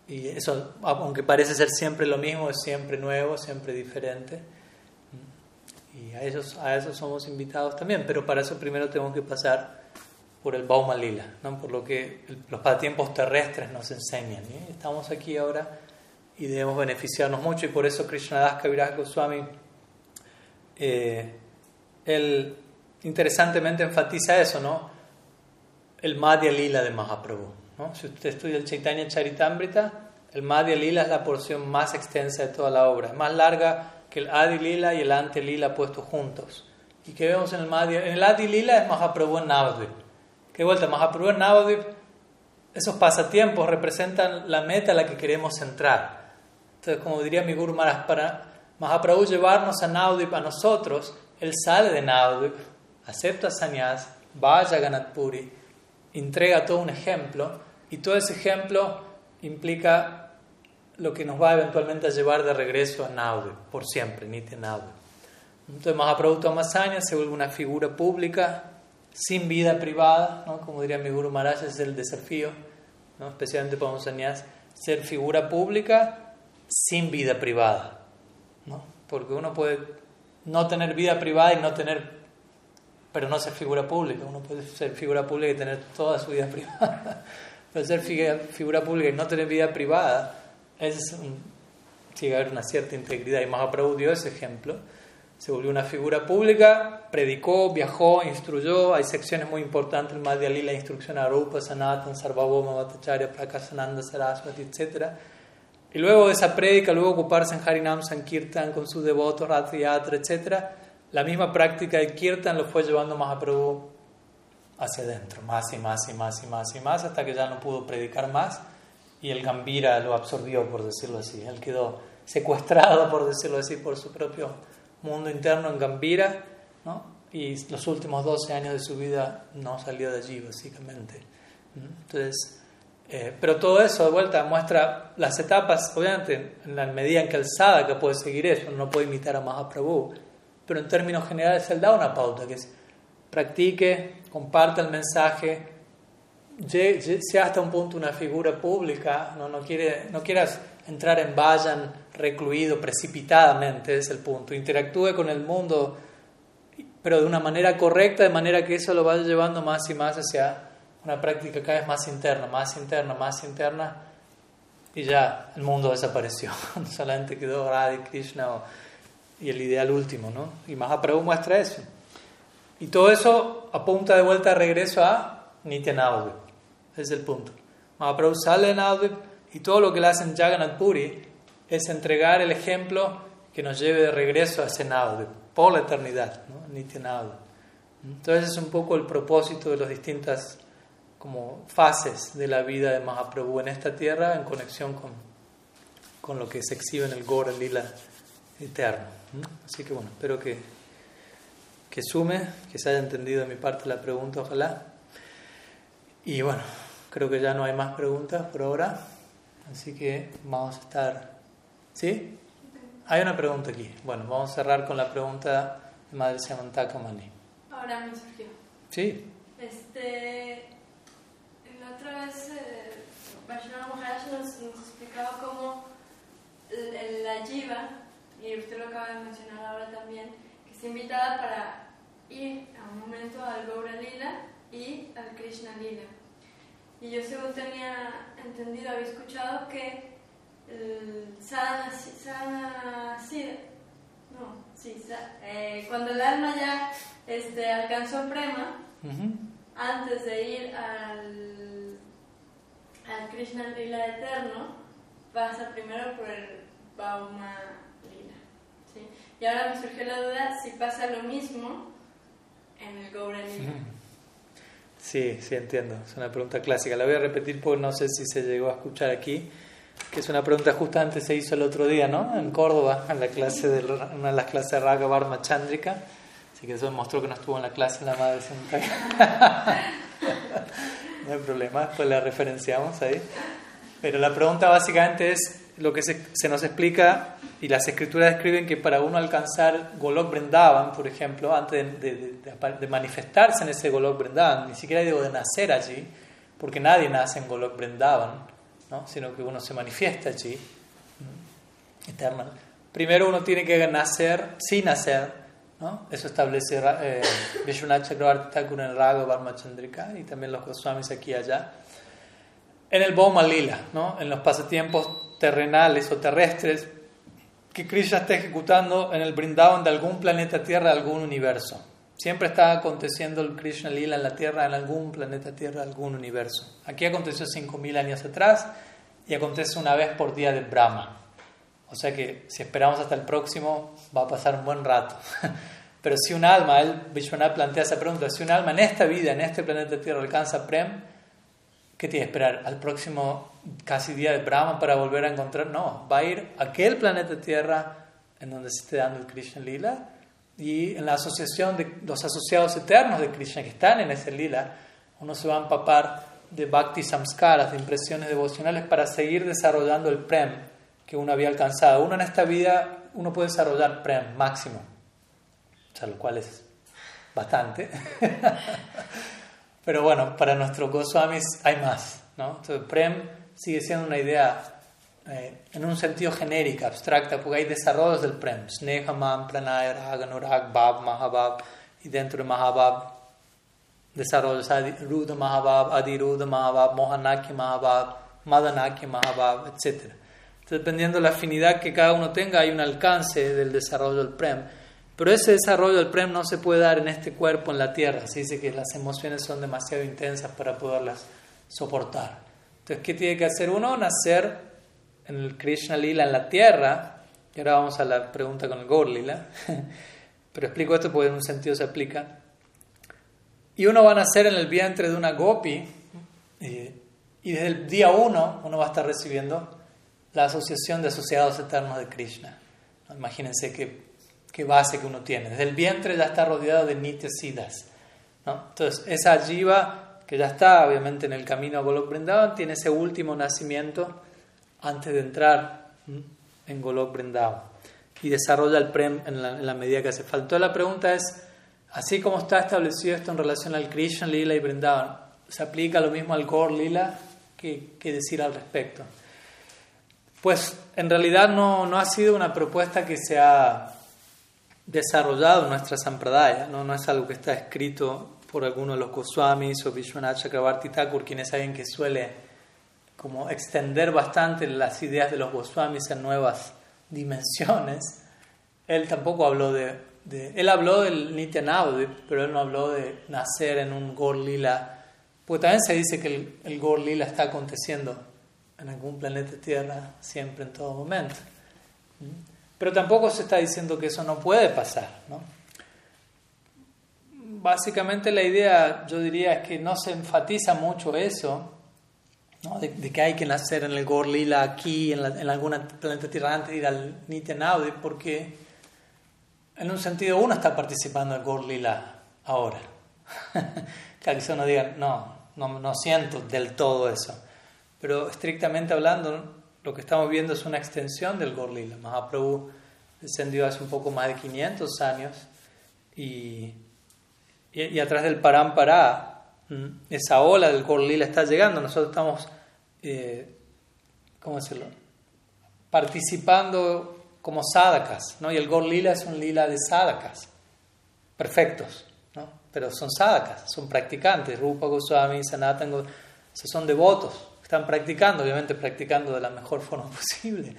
y eso, aunque parece ser siempre lo mismo, es siempre nuevo, siempre diferente. Y a, a eso somos invitados también, pero para eso primero tenemos que pasar por el Bauma Lila, ¿no? por lo que los pasatiempos terrestres nos enseñan. Estamos aquí ahora y debemos beneficiarnos mucho y por eso Krishnadas Kaviraj Goswami eh, él interesantemente enfatiza eso, ¿no? El Madhya Lila de Mahaprabhu. ¿no? Si usted estudia el Chaitanya Charitamrita, el Madhya Lila es la porción más extensa de toda la obra, es más larga que el Adi Lila y el Ante Lila puestos juntos. ¿Y qué vemos en el Madhya? En el Adi Lila es Mahaprabhu en Navadvip. ¿Qué vuelta? Mahaprabhu en Navadvip, esos pasatiempos representan la meta a la que queremos entrar. Entonces, como diría mi Guru Mahaprabhu llevarnos a Naudip a nosotros, él sale de Naudip, acepta Sanyas, vaya a Ganat Puri, entrega todo un ejemplo, y todo ese ejemplo implica lo que nos va eventualmente a llevar de regreso a Naudip, por siempre, Nitya Naudip. Entonces Mahaprabhu toma Sanyas, se vuelve una figura pública, sin vida privada, ¿no? como diría mi Guru Maharaj, es el desafío, ¿no? especialmente para un ser figura pública sin vida privada, ¿no? Porque uno puede no tener vida privada y no tener, pero no ser figura pública. Uno puede ser figura pública y tener toda su vida [laughs] privada. Pero ser figura pública y no tener vida privada es tiene que haber una cierta integridad. Y Mahaprabhu dio ese ejemplo. Se volvió una figura pública, predicó, viajó, instruyó. Hay secciones muy importantes, el Madhya Lila, instrucción a Rupa, Sanatan, Sarvabhoma, Bhattacharya, Prakasananda, Saraswati, etcétera y luego de esa prédica, luego ocuparse en Harinam Sankirtan con sus devotos, Rathayatra, etc., la misma práctica de Kirtan lo fue llevando Mahaprabhu hacia adentro, más y más y más y más y más, hasta que ya no pudo predicar más y el Gambira lo absorbió, por decirlo así. Él quedó secuestrado, por decirlo así, por su propio mundo interno en Gambira, ¿no? y los últimos 12 años de su vida no salió de allí, básicamente. Entonces, eh, pero todo eso de vuelta muestra las etapas, obviamente, en la medida en que el sadhaka puede seguir eso, no puede imitar a Mahaprabhu, pero en términos generales él da una pauta, que es practique comparte el mensaje, sea hasta un punto una figura pública, no, no, quiere, no quieras entrar en vayan recluido precipitadamente, es el punto. Interactúe con el mundo, pero de una manera correcta, de manera que eso lo vaya llevando más y más hacia una práctica cada vez más interna, más interna, más interna, y ya el mundo desapareció. [laughs] Solamente quedó Radha Krishna y el ideal último, ¿no? Y Mahaprabhu muestra eso. Y todo eso apunta de vuelta regreso a Nitya Ese es el punto. Mahaprabhu sale en Navadvip y todo lo que le hacen Jagannath Puri es entregar el ejemplo que nos lleve de regreso a ese Navadvip, por la eternidad, ¿no? Nitya Entonces es un poco el propósito de las distintas como fases de la vida de Mahaprabhu en esta tierra en conexión con, con lo que se exhibe en el Gora Lila eterno. Así que bueno, espero que, que sume, que se haya entendido de mi parte la pregunta, ojalá. Y bueno, creo que ya no hay más preguntas por ahora, así que vamos a estar... ¿Sí? Hay una pregunta aquí. Bueno, vamos a cerrar con la pregunta de Madre Samantha Mani. Ahora me surgió. Sí. Este, otra vez eh, Maharaj nos, explicaba cómo la jiva, y usted lo acaba de mencionar ahora también, que está invitada para ir a un momento al Gaura Lila y al Krishna Lila. Y yo según tenía entendido, había escuchado que el sadhana, no, sí, eh, cuando el alma ya este, alcanzó prema, antes de ir al al Krishna Lila eterno, pasa primero por el Bauma Lila. ¿sí? Y ahora me surgió la duda si pasa lo mismo en el Gaura Lila. Sí, sí, entiendo. Es una pregunta clásica. La voy a repetir porque no sé si se llegó a escuchar aquí. Que es una pregunta justamente se hizo el otro día, ¿no? En Córdoba, en la clase de, una de las clases de Raga Barma Chandrika. Así que eso demostró que no estuvo en la clase la madre Santa. [laughs] no hay problema, pues la referenciamos ahí. Pero la pregunta básicamente es lo que se, se, nos explica y las escrituras describen que para uno alcanzar Golok Brindavan, por ejemplo, antes de, de, manifestarse en ese Golok Brindavan, ni siquiera digo de nacer allí, porque nadie nace en Golok Brindavan, ¿no? sino que uno se manifiesta allí, eterna. Primero uno tiene que nacer sin nacer, ¿no? Eso establece eh, Vishwanath Chakravarti Thakur en Varma Chandrika y también los Goswamis aquí y allá. En el Boma Lila, ¿no? en los pasatiempos terrenales o terrestres que Krishna está ejecutando en el Brindavan de algún planeta Tierra, de algún universo. Siempre está aconteciendo el Krishna Lila en la Tierra, en algún planeta Tierra, algún universo. Aquí aconteció 5.000 años atrás y acontece una vez por día de Brahma. O sea que si esperamos hasta el próximo, va a pasar un buen rato. [laughs] Pero si un alma, él, Vishwanath plantea esa pregunta, si un alma en esta vida, en este planeta Tierra, alcanza Prem, ¿qué tiene que esperar? ¿Al próximo casi día de Brahma para volver a encontrar? No, va a ir a aquel planeta Tierra en donde se esté dando el Krishna Lila y en la asociación de los asociados eternos de Krishna que están en ese Lila, uno se va a empapar de bhakti samskaras, de impresiones devocionales para seguir desarrollando el Prem que uno había alcanzado. Uno en esta vida, uno puede desarrollar Prem máximo, o sea, lo cual es bastante. [laughs] Pero bueno, para nuestros Goswamis hay más. ¿no? Entonces, Prem sigue siendo una idea eh, en un sentido genérico, abstracta, porque hay desarrollos del Prem. Snehamam, Pranay, Raganurag, Bab, Mahabab, y dentro de Mahabab desarrollos Ruda Mahabab, Adiruda Mahabab, Mohanaki Mahabab, Madanaki Mahabab, etc dependiendo de la afinidad que cada uno tenga, hay un alcance del desarrollo del Prem. Pero ese desarrollo del Prem no se puede dar en este cuerpo, en la tierra. Se dice que las emociones son demasiado intensas para poderlas soportar. Entonces, ¿qué tiene que hacer uno? Nacer en el Krishna Lila, en la tierra. Y ahora vamos a la pregunta con el Gaur Lila. [laughs] Pero explico esto porque en un sentido se aplica. Y uno va a nacer en el vientre de una gopi. Eh, y desde el día uno uno va a estar recibiendo la asociación de asociados eternos de Krishna. Imagínense qué, qué, base que uno tiene. Desde el vientre ya está rodeado de nitya siddhas. ¿no? Entonces, esa jiva que ya está obviamente en el camino a Golok Vrindavan, tiene ese último nacimiento antes de entrar en Golok Vrindavan y desarrolla el prem en la, medida que hace falta. La pregunta es, así como está establecido esto en relación al Krishna Lila y Vrindavan, se aplica lo mismo al Gaur Lila que, que decir al respecto. Pues en realidad no, no, ha sido una propuesta que se ha desarrollado en nuestra Sampradaya, ¿no? no es algo que está escrito por alguno de los Goswamis o Vishwanath Chakrabarti Thakur, quien es alguien que suele como extender bastante las ideas de los Goswamis en nuevas dimensiones. Él tampoco habló de, de él habló del Nityanavadip, pero él no habló de nacer en un Gor Lila, porque también se dice que el, el Gor Lila está aconteciendo en algún planeta Tierra siempre, en todo momento. Pero tampoco se está diciendo que eso no puede pasar. ¿no? Básicamente la idea, yo diría, es que no se enfatiza mucho eso, ¿no? de, de, que hay que nacer en el Gorlila aquí, en, la, en algún planeta Tierra antes de ir al Nitenaudi, porque en un sentido uno está participando en Gorlila ahora. [laughs] claro, que uno diga, no, no, no siento del todo eso pero estrictamente hablando, lo que estamos viendo es una extensión del Gorlila. Mahaprabhu descendió hace un poco más de 500 años y, y, atrás del Parampara, esa ola del Gorlila está llegando. Nosotros estamos, eh, ¿cómo decirlo? Participando como sadakas, ¿no? Y el Gorlila es un lila de sadakas, perfectos, ¿no? Pero son sadakas, son practicantes. Rupa Goswami, Sanatan Goswami, son devotos están practicando, obviamente practicando de la mejor forma [laughs] posible,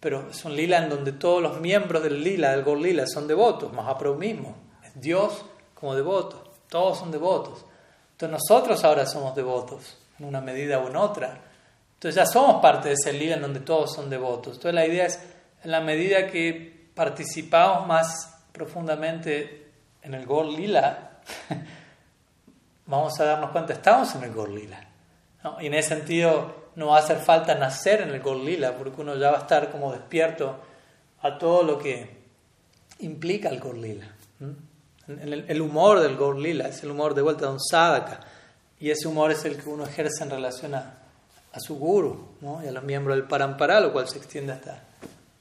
pero es un lila en donde todos los miembros del lila, del Gol Lila, son devotos, Mahaprabhu mismo, es Dios como devoto, todos son devotos. Entonces nosotros ahora somos devotos, en una medida u en otra. Entonces ya somos parte de ese lila en donde todos son devotos. Entonces la idea es, en la medida que participamos más profundamente en el Gol Lila, [laughs] vamos a darnos cuenta, estamos en el Gol Lila. Y en ese sentido no va a hacer falta nacer en el Gorlila, porque uno ya va a estar como despierto a todo lo que implica el Gorlila. El, el, humor del Gorlila es el humor de vuelta de un sadhaka, y ese humor es el que uno ejerce en relación a, a su guru ¿no? y a los miembros del parampara, lo cual se extiende hasta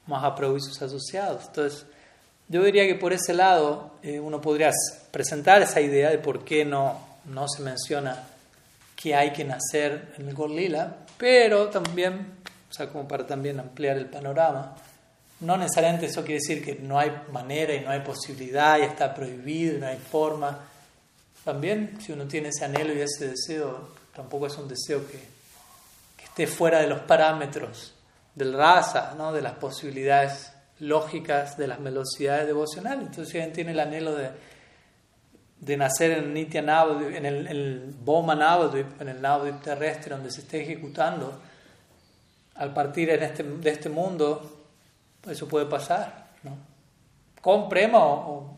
Mahaprabhu y sus asociados. Entonces, yo diría que por ese lado eh, uno podría presentar esa idea de por qué no, no se menciona que hay que nacer en el Gorlila, pero también, o sea, como para también ampliar el panorama, no necesariamente eso quiere decir que no hay manera y no hay posibilidad y está prohibido y no hay forma. También, si uno tiene ese anhelo y ese deseo, tampoco es un deseo que, que esté fuera de los parámetros del raza, ¿no? de las posibilidades lógicas, de las velocidades devocionales. Entonces, si alguien tiene el anhelo de de nacer en Nitya Navadvip, en el, el Boma Navadvip, en el Navadvip terrestre donde se esté ejecutando, al partir en este, de este mundo, eso puede pasar, ¿no? Con prema o,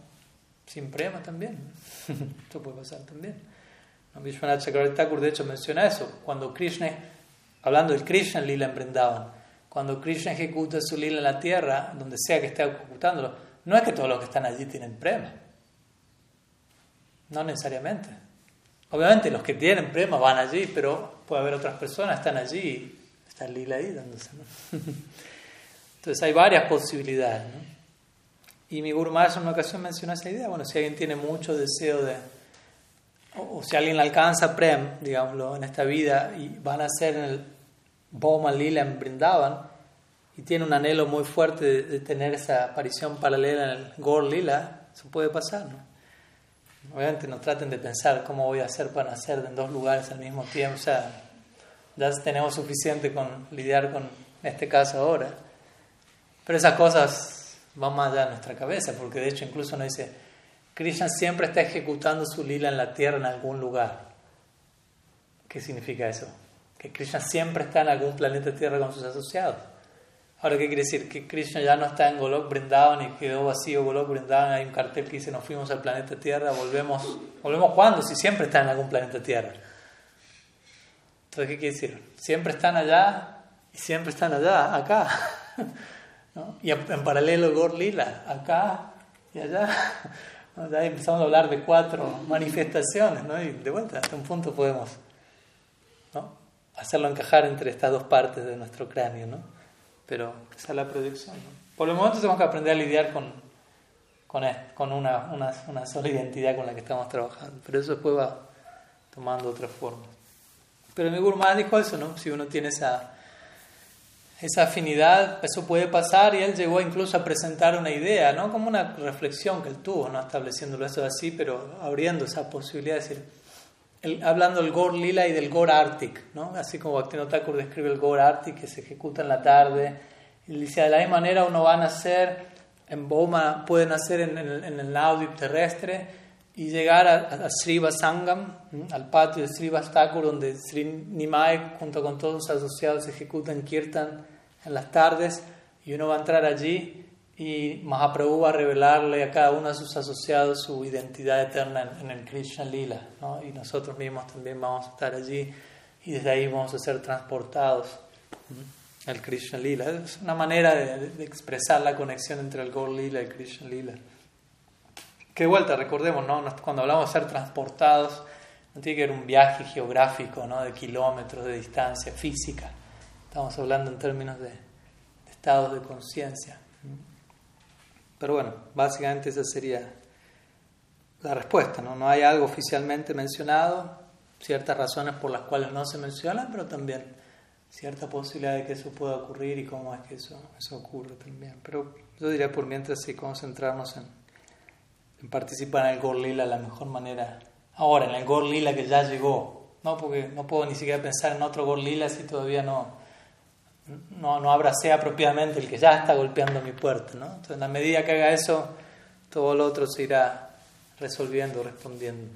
sin prema también. [laughs] eso puede pasar también. Vishwanath Chakravarti Thakur de hecho menciona eso, cuando Krishna, hablando del Krishna Lila en Vrindavan, cuando Krishna ejecuta su lila en la tierra, donde sea que esté ejecutándolo, no es que todos los que están allí tienen prema no necesariamente. Obviamente los que tienen prema van allí, pero puede haber otras personas están allí y está Lila ahí dándose. [laughs] Entonces hay varias posibilidades. ¿no? Y mi Guru Maharaj en una ocasión mencionó esa idea. Bueno, si alguien tiene mucho deseo de. O, si alguien alcanza Prem, digámoslo, en esta vida y van a ser en el Boma Lila en Brindavan y tiene un anhelo muy fuerte de, de tener esa aparición paralela en el Gor Lila, eso puede pasar, ¿no? Obviamente no traten de pensar cómo voy a hacer para nacer en dos lugares al mismo tiempo. O sea, ya tenemos suficiente con lidiar con este caso ahora. Pero esas cosas van más allá de nuestra cabeza, porque de hecho incluso nos dice, Krishna siempre está ejecutando su lila en la tierra en algún lugar. ¿Qué significa eso? Que Krishna siempre está en algún planeta tierra con sus asociados. Ahora, ¿qué quiere decir? Que Krishna ya no está en Golok Brindavan y quedó vacío Golok Brindavan. Hay un cartel que dice: Nos fuimos al planeta Tierra, volvemos. ¿Volvemos cuándo? Si siempre está en algún planeta Tierra. Entonces, ¿qué quiere decir? Siempre están allá y siempre están allá, acá. [laughs] Y en paralelo, Gor Lila, acá y allá. [laughs] Ya empezamos a hablar de cuatro manifestaciones, ¿no? Y de vuelta, hasta un punto podemos ¿no? hacerlo encajar entre estas dos partes de nuestro cráneo, ¿no? Pero esa es la producción. Por el momento tenemos que aprender a lidiar con, con, con una, una, una, sola identidad con la que estamos trabajando. Pero eso después va tomando otra forma. Pero mi Maharaj dijo eso, ¿no? Si uno tiene esa, esa afinidad, eso puede pasar y él llegó incluso a presentar una idea, ¿no? Como una reflexión que él tuvo, no estableciéndolo eso así, pero abriendo esa posibilidad de decir, hablando del Gor Lila y del Gor Arctic, ¿no? Así como Bhaktivinoda Thakur describe el Gor Arctic que se ejecuta en la tarde, y dice, de la misma manera uno va a nacer en Boma puede nacer en, el, en el terrestre y llegar a, a Sriva Sangam, al patio de Sriva Thakur, donde Sri Nimai, junto con todos sus asociados, ejecutan Kirtan en las tardes, y uno va a entrar allí y Mahaprabhu va a revelarle a cada uno de sus asociados su identidad eterna en, el Krishna Lila, ¿no? y nosotros mismos también vamos a estar allí y desde ahí vamos a ser transportados el Krishna Lila. Es una manera de, expresar la conexión entre el Gaur Lila y el Krishna Lila. Que de vuelta, recordemos, ¿no? cuando hablamos de ser transportados, no tiene que ver un viaje geográfico, ¿no? de kilómetros de distancia física. Estamos hablando en términos de, estados de conciencia. Pero bueno, básicamente esa sería la respuesta. ¿no? no hay algo oficialmente mencionado, ciertas razones por las cuales no se mencionan, pero también cierta posibilidad de que eso pueda ocurrir y cómo es que eso, eso ocurre también. Pero yo diría por mientras sí concentrarnos en, participar en el Gorlila la mejor manera. Ahora, en el Gorlila que ya llegó, ¿no? porque no puedo ni siquiera pensar en otro Gorlila si todavía no, no, no abracé apropiadamente el que ya está golpeando mi puerta. ¿no? Entonces, en la medida que haga eso, todo lo otro se irá resolviendo, respondiendo.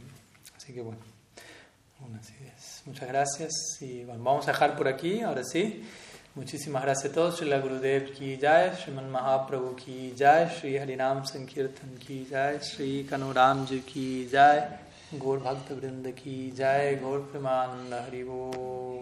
Así que bueno, unas ideas. Muchas gracias y bueno, vamos a dejar por aquí, ahora sí. Muchísimas gracias a todos. Shri Gurudev ki jai, Shriman Mahaprabhu ki jai, Shri Harinam Sankirtan ki jai, Shri Kanuramji ki jai, Gaur Bhakta Vrinda ki jai, Gaur Premananda Haribo.